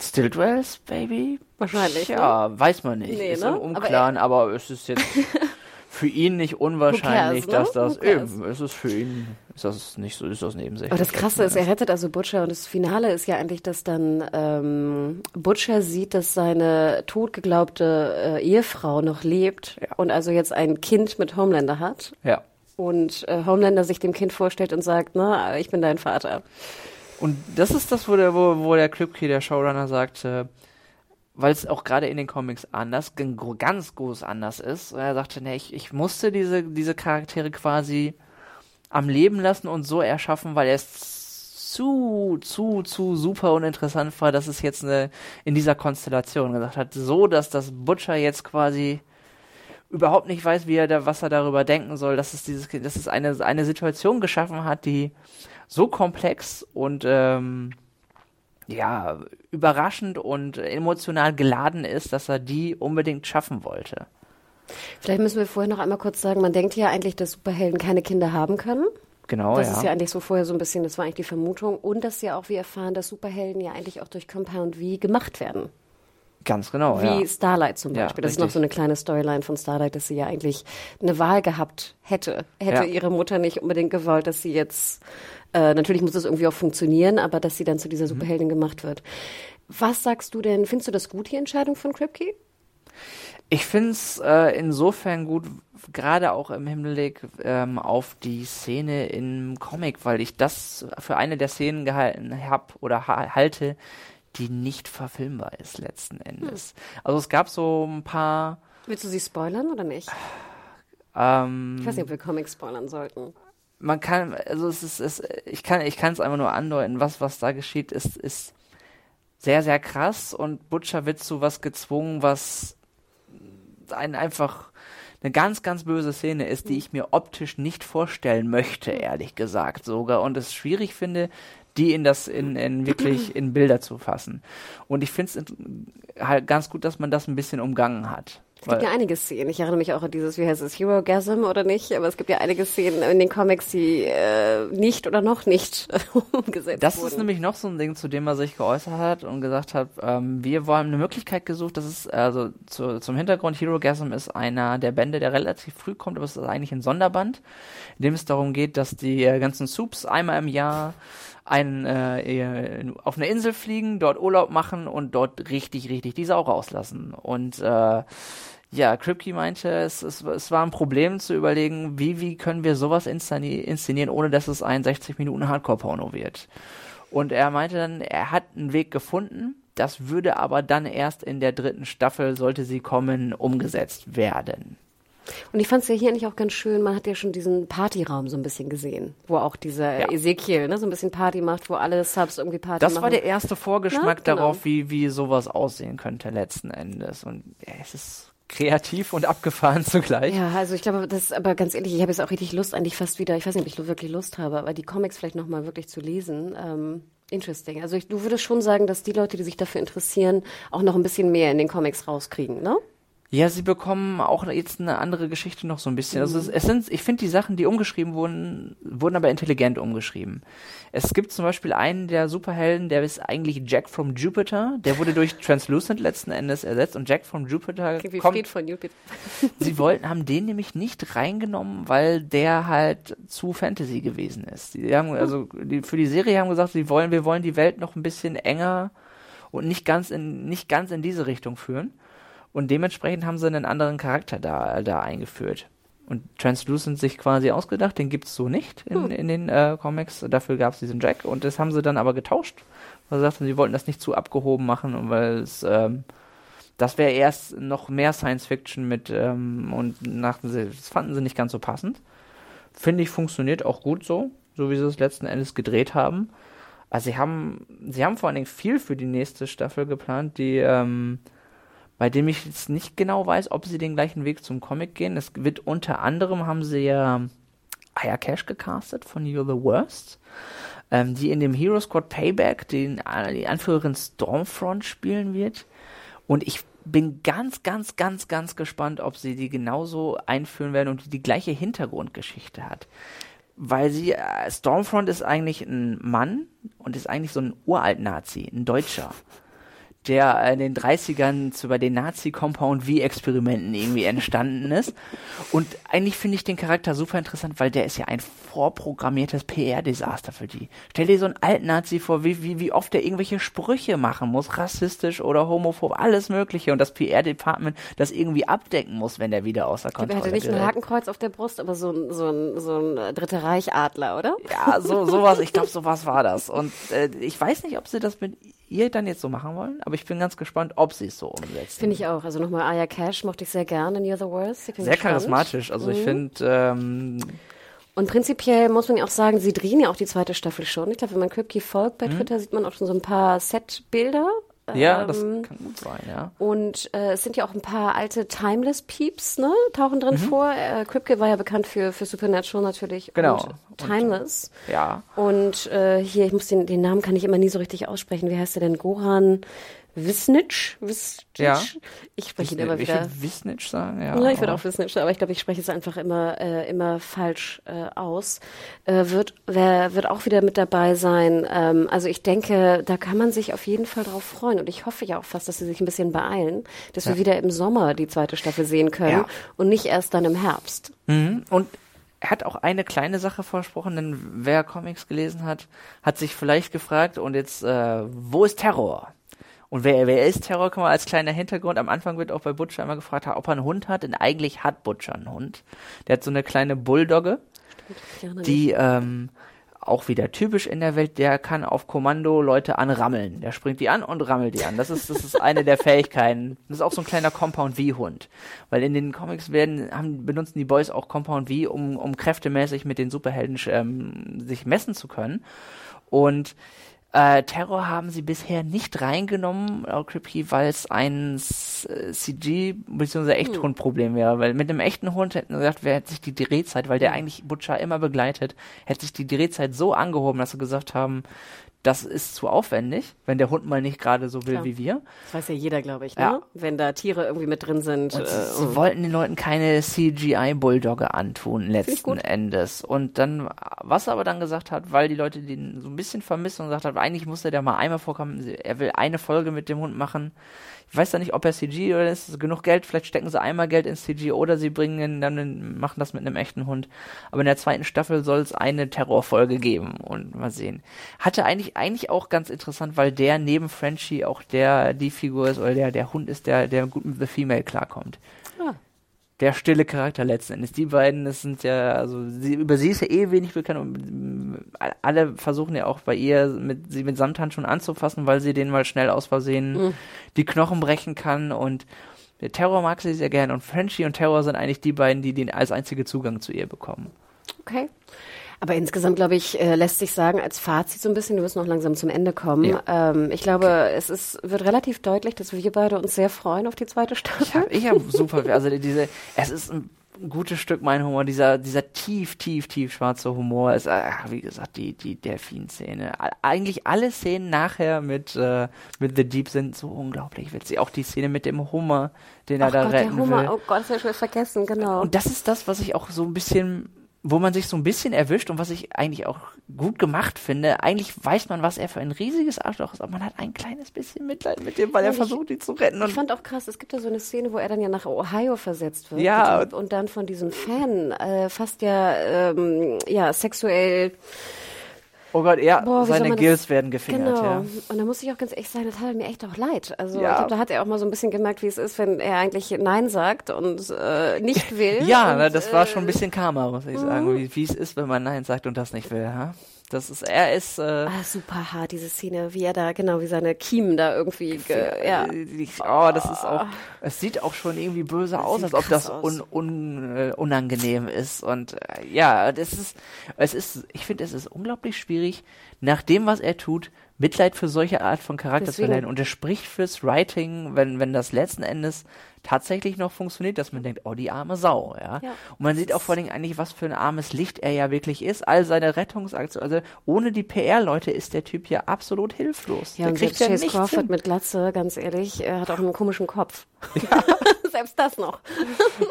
Stillwells, Baby? Wahrscheinlich, Ja, weiß man nicht. Nee, ist ne? im Unklaren, aber, es ist jetzt für ihn nicht unwahrscheinlich, cares, dass ne? das Who cares? eben, es ist für ihn, ist das nicht so, ist das nebensächlich. Aber das Krasse ist, er rettet also Butcher und das Finale ist ja eigentlich, dass dann ähm, Butcher sieht, dass seine totgeglaubte äh, Ehefrau noch lebt und also jetzt ein Kind mit Homelander hat. Ja. Und äh, Homelander sich dem Kind vorstellt und sagt, na, ich bin dein Vater. Und das ist das, wo der, wo, wo der Kripke, der Showrunner, sagt, äh, weil es auch gerade in den Comics anders, ganz groß anders ist. Er sagte, ne, ich, ich musste diese, diese Charaktere quasi am Leben lassen und so erschaffen, weil es zu, zu, zu super und interessant war, dass es jetzt eine, in dieser Konstellation gesagt hat, so, dass das Butcher jetzt quasi überhaupt nicht weiß, wie er da, was er darüber denken soll, dass es dieses, dass es eine, eine Situation geschaffen hat, die so komplex und ähm, ja, überraschend und emotional geladen ist, dass er die unbedingt schaffen wollte. Vielleicht müssen wir vorher noch einmal kurz sagen, man denkt ja eigentlich, dass Superhelden keine Kinder haben können. Genau, das ja. ist ja eigentlich so vorher so ein bisschen, das war eigentlich die Vermutung. Und dass ja auch wir erfahren, dass Superhelden ja eigentlich auch durch Compound V gemacht werden. Ganz genau, Wie ja. Starlight zum Ja, Beispiel. das ist noch richtig. so eine kleine Storyline von Starlight, dass sie ja eigentlich eine Wahl gehabt hätte. Hätte Ja. ihre Mutter nicht unbedingt gewollt, dass sie jetzt, äh, natürlich muss das irgendwie auch funktionieren, aber dass sie dann zu dieser Mhm. Superheldin gemacht wird. Was sagst du denn, findest du das gut, die Entscheidung von Kripke? Ich finde es äh, insofern gut, gerade auch im Hinblick ähm, auf die Szene im Comic, weil ich das für eine der Szenen gehalten habe oder ha halte, die nicht verfilmbar ist letzten Endes. Also es gab so ein paar Willst du sie spoilern oder nicht? ähm, Ich weiß nicht, ob wir Comics spoilern sollten. man kann, also es ist, es, ich kann, ich kann es einfach nur andeuten, was, was da geschieht, ist, ist sehr, sehr krass und Butcher wird zu was gezwungen, was ein einfach eine ganz, ganz böse Szene ist, die ich mir optisch nicht vorstellen möchte, ehrlich gesagt sogar. Und es schwierig finde, die in das, in, in wirklich in Bilder zu fassen. Und ich finde es halt ganz gut, dass man das ein bisschen umgangen hat. Es gibt ja einige Szenen. Ich erinnere mich auch an dieses, wie heißt es, Hero-Gasm oder nicht? Aber es gibt ja einige Szenen in den Comics, die äh, nicht oder noch nicht umgesetzt Das wurden. ist nämlich noch so ein Ding, zu dem er sich geäußert hat und gesagt hat, ähm, wir wollen eine Möglichkeit gesucht, das ist, also zu, zum Hintergrund, Hero Gasm ist einer der Bände, der relativ früh kommt, aber es ist eigentlich ein Sonderband, in dem es darum geht, dass die äh, ganzen Soups einmal im Jahr ein, äh, auf eine Insel fliegen, dort Urlaub machen und dort richtig, richtig die Sau rauslassen. Und äh, ja, Kripke meinte, es, es, es war ein Problem zu überlegen, wie, wie können wir sowas inszeni- inszenieren, ohne dass es ein 60 Minuten Hardcore-Porno wird. Und er meinte dann, er hat einen Weg gefunden, das würde aber dann erst in der dritten Staffel, sollte sie kommen, umgesetzt werden. Und ich fand es ja hier eigentlich auch ganz schön, man hat ja schon diesen Partyraum so ein bisschen gesehen, wo auch dieser Ja. Ezekiel ne, so ein bisschen Party macht, wo alle Subs irgendwie Party Das machen. war der erste Vorgeschmack Na, genau. darauf, wie, wie sowas aussehen könnte letzten Endes. Und ja, es ist kreativ und abgefahren zugleich. Ja, also ich glaube, das aber ganz ehrlich, ich habe jetzt auch richtig Lust, eigentlich fast wieder, ich weiß nicht, ob ich wirklich Lust habe, aber die Comics vielleicht nochmal wirklich zu lesen. Ähm, interesting. Also ich, du würdest schon sagen, dass die Leute, die sich dafür interessieren, auch noch ein bisschen mehr in den Comics rauskriegen, ne? Ja, sie bekommen auch jetzt eine andere Geschichte noch so ein bisschen. Also es, es sind, ich finde die Sachen, die umgeschrieben wurden, wurden aber intelligent umgeschrieben. Es gibt zum Beispiel einen der Superhelden, der ist eigentlich Jack from Jupiter. Der wurde durch Translucent letzten Endes ersetzt und Jack from Jupiter wie kommt. Fried von Jupiter. Sie wollten, haben den nämlich nicht reingenommen, weil der halt zu Fantasy gewesen ist. Die haben, also die, für die Serie haben gesagt, sie wollen, wir wollen die Welt noch ein bisschen enger und nicht ganz in, nicht ganz in diese Richtung führen. Und dementsprechend haben sie einen anderen Charakter da, da eingeführt. Und Translucent sich quasi ausgedacht, den gibt's so nicht in, in den äh, Comics. Dafür gab's diesen Jack und das haben sie dann aber getauscht. Weil sie sagten, sie wollten das nicht zu abgehoben machen und weil es ähm, das wäre erst noch mehr Science Fiction mit ähm, und dachten sie, das fanden sie nicht ganz so passend. Finde ich funktioniert auch gut so, so wie sie es letzten Endes gedreht haben. Also sie haben, sie haben vor allen Dingen viel für die nächste Staffel geplant, die ähm, bei dem ich jetzt nicht genau weiß, ob sie den gleichen Weg zum Comic gehen. Es wird unter anderem haben sie ja Aya Cash gecastet von You're the Worst, ähm, die in dem Hero Squad Payback den äh, die Anführerin Stormfront spielen wird. Und ich bin ganz, ganz, ganz, ganz gespannt, ob sie die genauso einführen werden und die gleiche Hintergrundgeschichte hat. Weil sie, äh, Stormfront ist eigentlich ein Mann und ist eigentlich so ein uralt Nazi, ein Deutscher der in den 30ern zu bei den Nazi-Compound-V-Experimenten irgendwie entstanden ist. Und eigentlich finde ich den Charakter super interessant, weil der ist ja ein vorprogrammiertes PR-Desaster für die. Stell dir so einen alten Nazi vor, wie, wie, wie oft der irgendwelche Sprüche machen muss, rassistisch oder homophob, alles mögliche. Und das PR-Department das irgendwie abdecken muss, wenn der wieder außer Er Kontrolle hatte nicht ein gerät. Hakenkreuz auf der Brust, aber so ein, so ein, so ein äh, Dritte Reich-Adler, oder? Ja, so sowas, ich glaube, sowas war das. Und äh, ich weiß nicht, ob sie das mit ihr dann jetzt so machen wollen, aber ich bin ganz gespannt, ob sie es so umsetzen. Finde ich auch. Also nochmal Aya Cash mochte ich sehr gerne in You're the Worst. Sehr spannend. charismatisch. Also Mhm. ich finde, ähm, Und prinzipiell muss man ja auch sagen, sie drehen ja auch die zweite Staffel schon. Ich glaube, wenn man Kripke folgt bei Mhm. Twitter, sieht man auch schon so ein paar Set-Bilder. Ja, das Ähm, kann gut sein, ja. Und äh, es sind ja auch ein paar alte Timeless Peeps, ne? Tauchen drin vor. Äh, Kripke war ja bekannt für, für Supernatural natürlich. Mhm. Genau. Und Timeless. Ja. Und äh, hier, ich muss den, den Namen kann ich immer nie so richtig aussprechen. Wie heißt der denn? Goran Wisnic? Wisnic? Ja. Ich spreche ihn Ich, immer ich wieder. würde Wisnitsch sagen, ja. Ja, ich würde aber- auch Wisnic, aber ich glaube, ich spreche es einfach immer, äh, immer falsch äh, aus. Äh, wird, wer, wird auch wieder mit dabei sein. Ähm, also ich denke, da kann man sich auf jeden Fall drauf freuen. Und ich hoffe ja auch fast, dass sie sich ein bisschen beeilen, dass wir wieder im Sommer die zweite Staffel sehen können Ja. und nicht erst dann im Herbst. Mhm. Und er hat auch eine kleine Sache versprochen, denn wer Comics gelesen hat, hat sich vielleicht gefragt, und jetzt, äh, wo ist Terror? Und wer, wer ist Terror, kann man als kleiner Hintergrund. Am Anfang wird auch bei Butcher immer gefragt, ob er einen Hund hat, denn eigentlich hat Butcher einen Hund. Der hat so eine kleine Bulldogge, die ähm, auch wieder typisch in der Welt, der kann auf Kommando Leute anrammeln. Der springt die an und rammelt die an. Das ist, das ist eine der Fähigkeiten. Das ist auch so ein kleiner Compound V-Hund. Weil in den Comics werden, haben, benutzen die Boys auch Compound V, um, um kräftemäßig mit den Superhelden ähm, sich messen zu können. Und äh, Terror haben sie bisher nicht reingenommen, Kripke, weil es ein äh, CG- bzw. Echthund-Problem wäre. Weil mit einem echten Hund hätten sie gesagt, wer hätte sich die Drehzeit, weil der eigentlich Butcher immer begleitet, hätte sich die Drehzeit so angehoben, dass sie gesagt haben, das ist zu aufwendig, wenn der Hund mal nicht gerade so will Klar. wie wir. Das weiß ja jeder, glaube ich, ne? Ja. Wenn da Tiere irgendwie mit drin sind. Und äh, sie, wollten den Leuten keine CGI-Bulldogge antun, letzten. Endes. Und dann, was er aber dann gesagt hat, weil die Leute den so ein bisschen vermissen und gesagt haben, eigentlich muss er da mal einmal vorkommen, er will eine Folge mit dem Hund machen. Weiß ja nicht, ob er CG oder ist genug Geld, vielleicht stecken sie einmal Geld ins CG oder sie bringen ihn dann, machen das mit einem echten Hund. Aber in der zweiten Staffel soll es eine Terrorfolge geben und mal sehen. Hatte eigentlich, eigentlich auch ganz interessant, weil der neben Frenchie auch der, die Figur ist oder der, der Hund ist, der, der gut mit The Female klarkommt ah, der stille Charakter letzten Endes. Die beiden, das sind ja, also sie, über sie ist ja eh wenig bekannt und mm, alle versuchen ja auch bei ihr mit sie mit Samthandschuhen anzufassen, weil sie denen mal schnell aus Versehen die Knochen brechen kann und der Terror mag sie sehr gern und Frenchie und Terror sind eigentlich die beiden, die den als einzige Zugang zu ihr bekommen. okay. Aber insgesamt, glaube ich, äh, lässt sich sagen, als Fazit so ein bisschen, du wirst noch langsam zum Ende kommen. Ja. Ähm, ich glaube, es ist, wird relativ deutlich, dass wir beide uns sehr freuen auf die zweite Staffel. Ich habe hab super, also diese, es ist ein gutes Stück mein Humor, dieser, dieser tief, tief, tief schwarze Humor ist, äh, wie gesagt, die, die Delfin-Szene. Eigentlich alle Szenen nachher mit, äh, mit The Deep sind so unglaublich witzig. Auch die Szene mit dem Hummer, den er Ach da Gott, der retten Humor, will. oh Gott, das habe ich vergessen, genau. Und das ist das, was ich auch so ein bisschen, wo man sich so ein bisschen erwischt und was ich eigentlich auch gut gemacht finde. Eigentlich weiß man, was er für ein riesiges Arschloch ist, aber man hat ein kleines bisschen Mitleid mit dem, weil Ja, er ich- versucht, ihn zu retten. Ich fand auch krass, es gibt ja so eine Szene, wo er dann ja nach Ohio versetzt wird. Ja. Und, und dann von diesem Fan äh, fast ja, ähm, ja sexuell. Oh Gott, ja, Boah, seine Gills werden gefingert, Genau. ja. Und da muss ich auch ganz ehrlich sagen, das hat mir echt auch leid. Also Ja. ich glaube, da hat er auch mal so ein bisschen gemerkt, wie es ist, wenn er eigentlich Nein sagt und äh, nicht will. Ja, und, das war äh, schon ein bisschen Karma, muss ich sagen, wie wie es ist, wenn man Nein sagt und das nicht will. Ha? Das ist, er ist, äh, Ah, super hart, diese Szene, wie er da, genau, wie seine Kiemen da irgendwie, ge, ja. äh, ich- oh, das ist auch, es sieht auch schon irgendwie böse aus, sieht als ob das aus. un, un, äh, unangenehm ist. Und äh, ja, das ist, es ist, ich finde, es ist unglaublich schwierig, nach dem, was er tut, Mitleid für solche Art von Charakter zu Deswegen- erleiden. Und es spricht fürs Writing, wenn, wenn das letzten Endes tatsächlich noch funktioniert, dass man denkt, oh, die arme Sau, ja. Ja. Und man sieht auch vor allen Dingen eigentlich, was für ein armes Licht er ja wirklich ist. All seine Rettungsaktionen, also ohne die PR-Leute ist der Typ ja absolut hilflos. Ja, der und kriegt selbst ja Chase Crawford hin. mit Glatze, ganz ehrlich, er hat auch einen komischen Kopf. selbst das noch.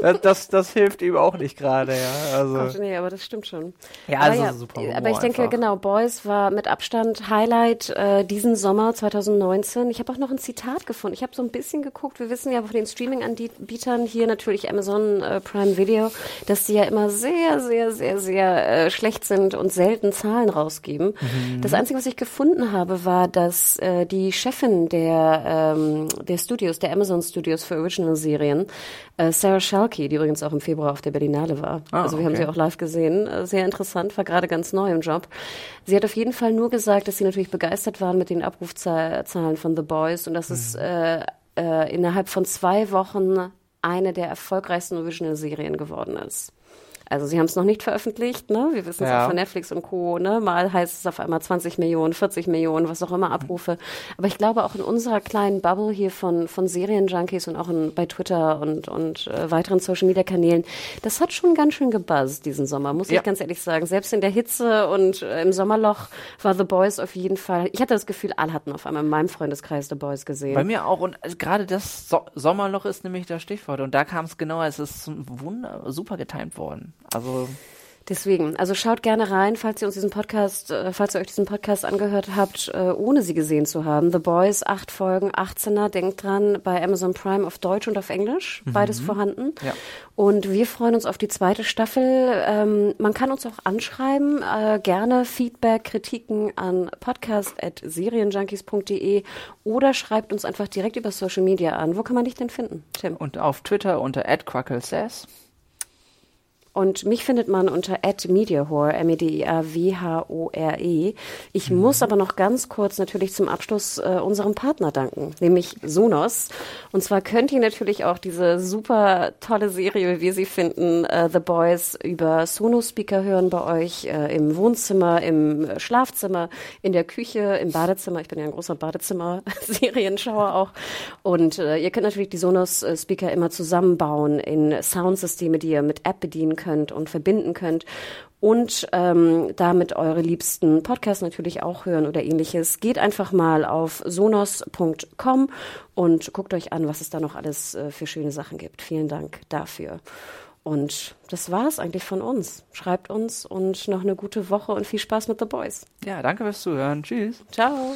Das, das, das hilft ihm auch nicht gerade, ja. Also. Gott, nee, aber das stimmt schon. Ja, aber also super Humor Aber ich denke, einfach. genau, Boys war mit Abstand Highlight äh, diesen Sommer 2019. Ich habe auch noch ein Zitat gefunden. Ich habe so ein bisschen geguckt. Wir wissen ja von den Streaming-Anbietern hier natürlich Amazon äh, Prime Video, dass die ja immer sehr, sehr, sehr, sehr äh, schlecht sind und selten Zahlen rausgeben. Mhm. Das Einzige, was ich gefunden habe, war, dass äh, die Chefin der, ähm, der Studios, der Amazon Studios für Original-Serien, äh, Sarah Schalke, die übrigens auch im Februar auf der Berlinale war. Ah, also wir haben okay. sie auch live gesehen. Äh, Sehr interessant, war gerade ganz neu im Job. Sie hat auf jeden Fall nur gesagt, dass sie natürlich begeistert waren mit den Abrufzahlen von The Boys und dass es Mhm. äh, äh, innerhalb von zwei Wochen eine der erfolgreichsten Original-Serien geworden ist. Also sie haben es noch nicht veröffentlicht, ne? Wir wissen es Ja. auch von Netflix und Co. Ne? Mal heißt es auf einmal 20 Millionen, 40 Millionen, was auch immer Abrufe. Aber ich glaube auch in unserer kleinen Bubble hier von von Serienjunkies und auch in, bei Twitter und und äh, weiteren Social Media Kanälen, das hat schon ganz schön gebuzzt diesen Sommer, muss Ja. ich ganz ehrlich sagen. Selbst in der Hitze und äh, im Sommerloch war The Boys auf jeden Fall. Ich hatte das Gefühl, alle hatten auf einmal in meinem Freundeskreis The Boys gesehen. Bei mir auch. Und also gerade das so Sommerloch ist nämlich das Stichwort. Und da kam es genau, es ist zum wunder super getimt worden. Also, Deswegen, also schaut gerne rein, falls ihr uns diesen Podcast, äh, falls ihr euch diesen Podcast angehört habt, äh, ohne sie gesehen zu haben. The Boys, acht Folgen, 18er, denkt dran, bei Amazon Prime auf Deutsch und auf Englisch, beides vorhanden. Ja. Und wir freuen uns auf die zweite Staffel. Ähm, man kann uns auch anschreiben, äh, gerne Feedback, Kritiken an podcast.serienjunkies.de oder schreibt uns einfach direkt über Social Media an. Wo kann man dich denn finden, Tim? und auf Twitter unter @cracklesays. Und mich findet man unter @mediahore, m e d i a w h o r e. Ich muss aber noch ganz kurz natürlich zum Abschluss äh, unserem Partner danken, nämlich Sonos. Und zwar könnt ihr natürlich auch diese super tolle Serie, wie wir sie finden, äh, The Boys über Sonos Speaker hören bei euch äh, im Wohnzimmer, im äh, Schlafzimmer, in der Küche, im Badezimmer. Ich bin ja ein großer Badezimmer-Serienschauer auch. Und äh, ihr könnt natürlich die Sonos Speaker immer zusammenbauen in Soundsysteme, die ihr mit App bedienen könnt und verbinden könnt und ähm, damit eure liebsten Podcasts natürlich auch hören oder ähnliches. Geht einfach mal auf sonos.com und guckt euch an, was es da noch alles äh, für schöne Sachen gibt. Vielen Dank dafür. Und das war's eigentlich von uns. Schreibt uns und noch eine gute Woche und viel Spaß mit The Boys. Ja, danke fürs Zuhören. Tschüss. Ciao.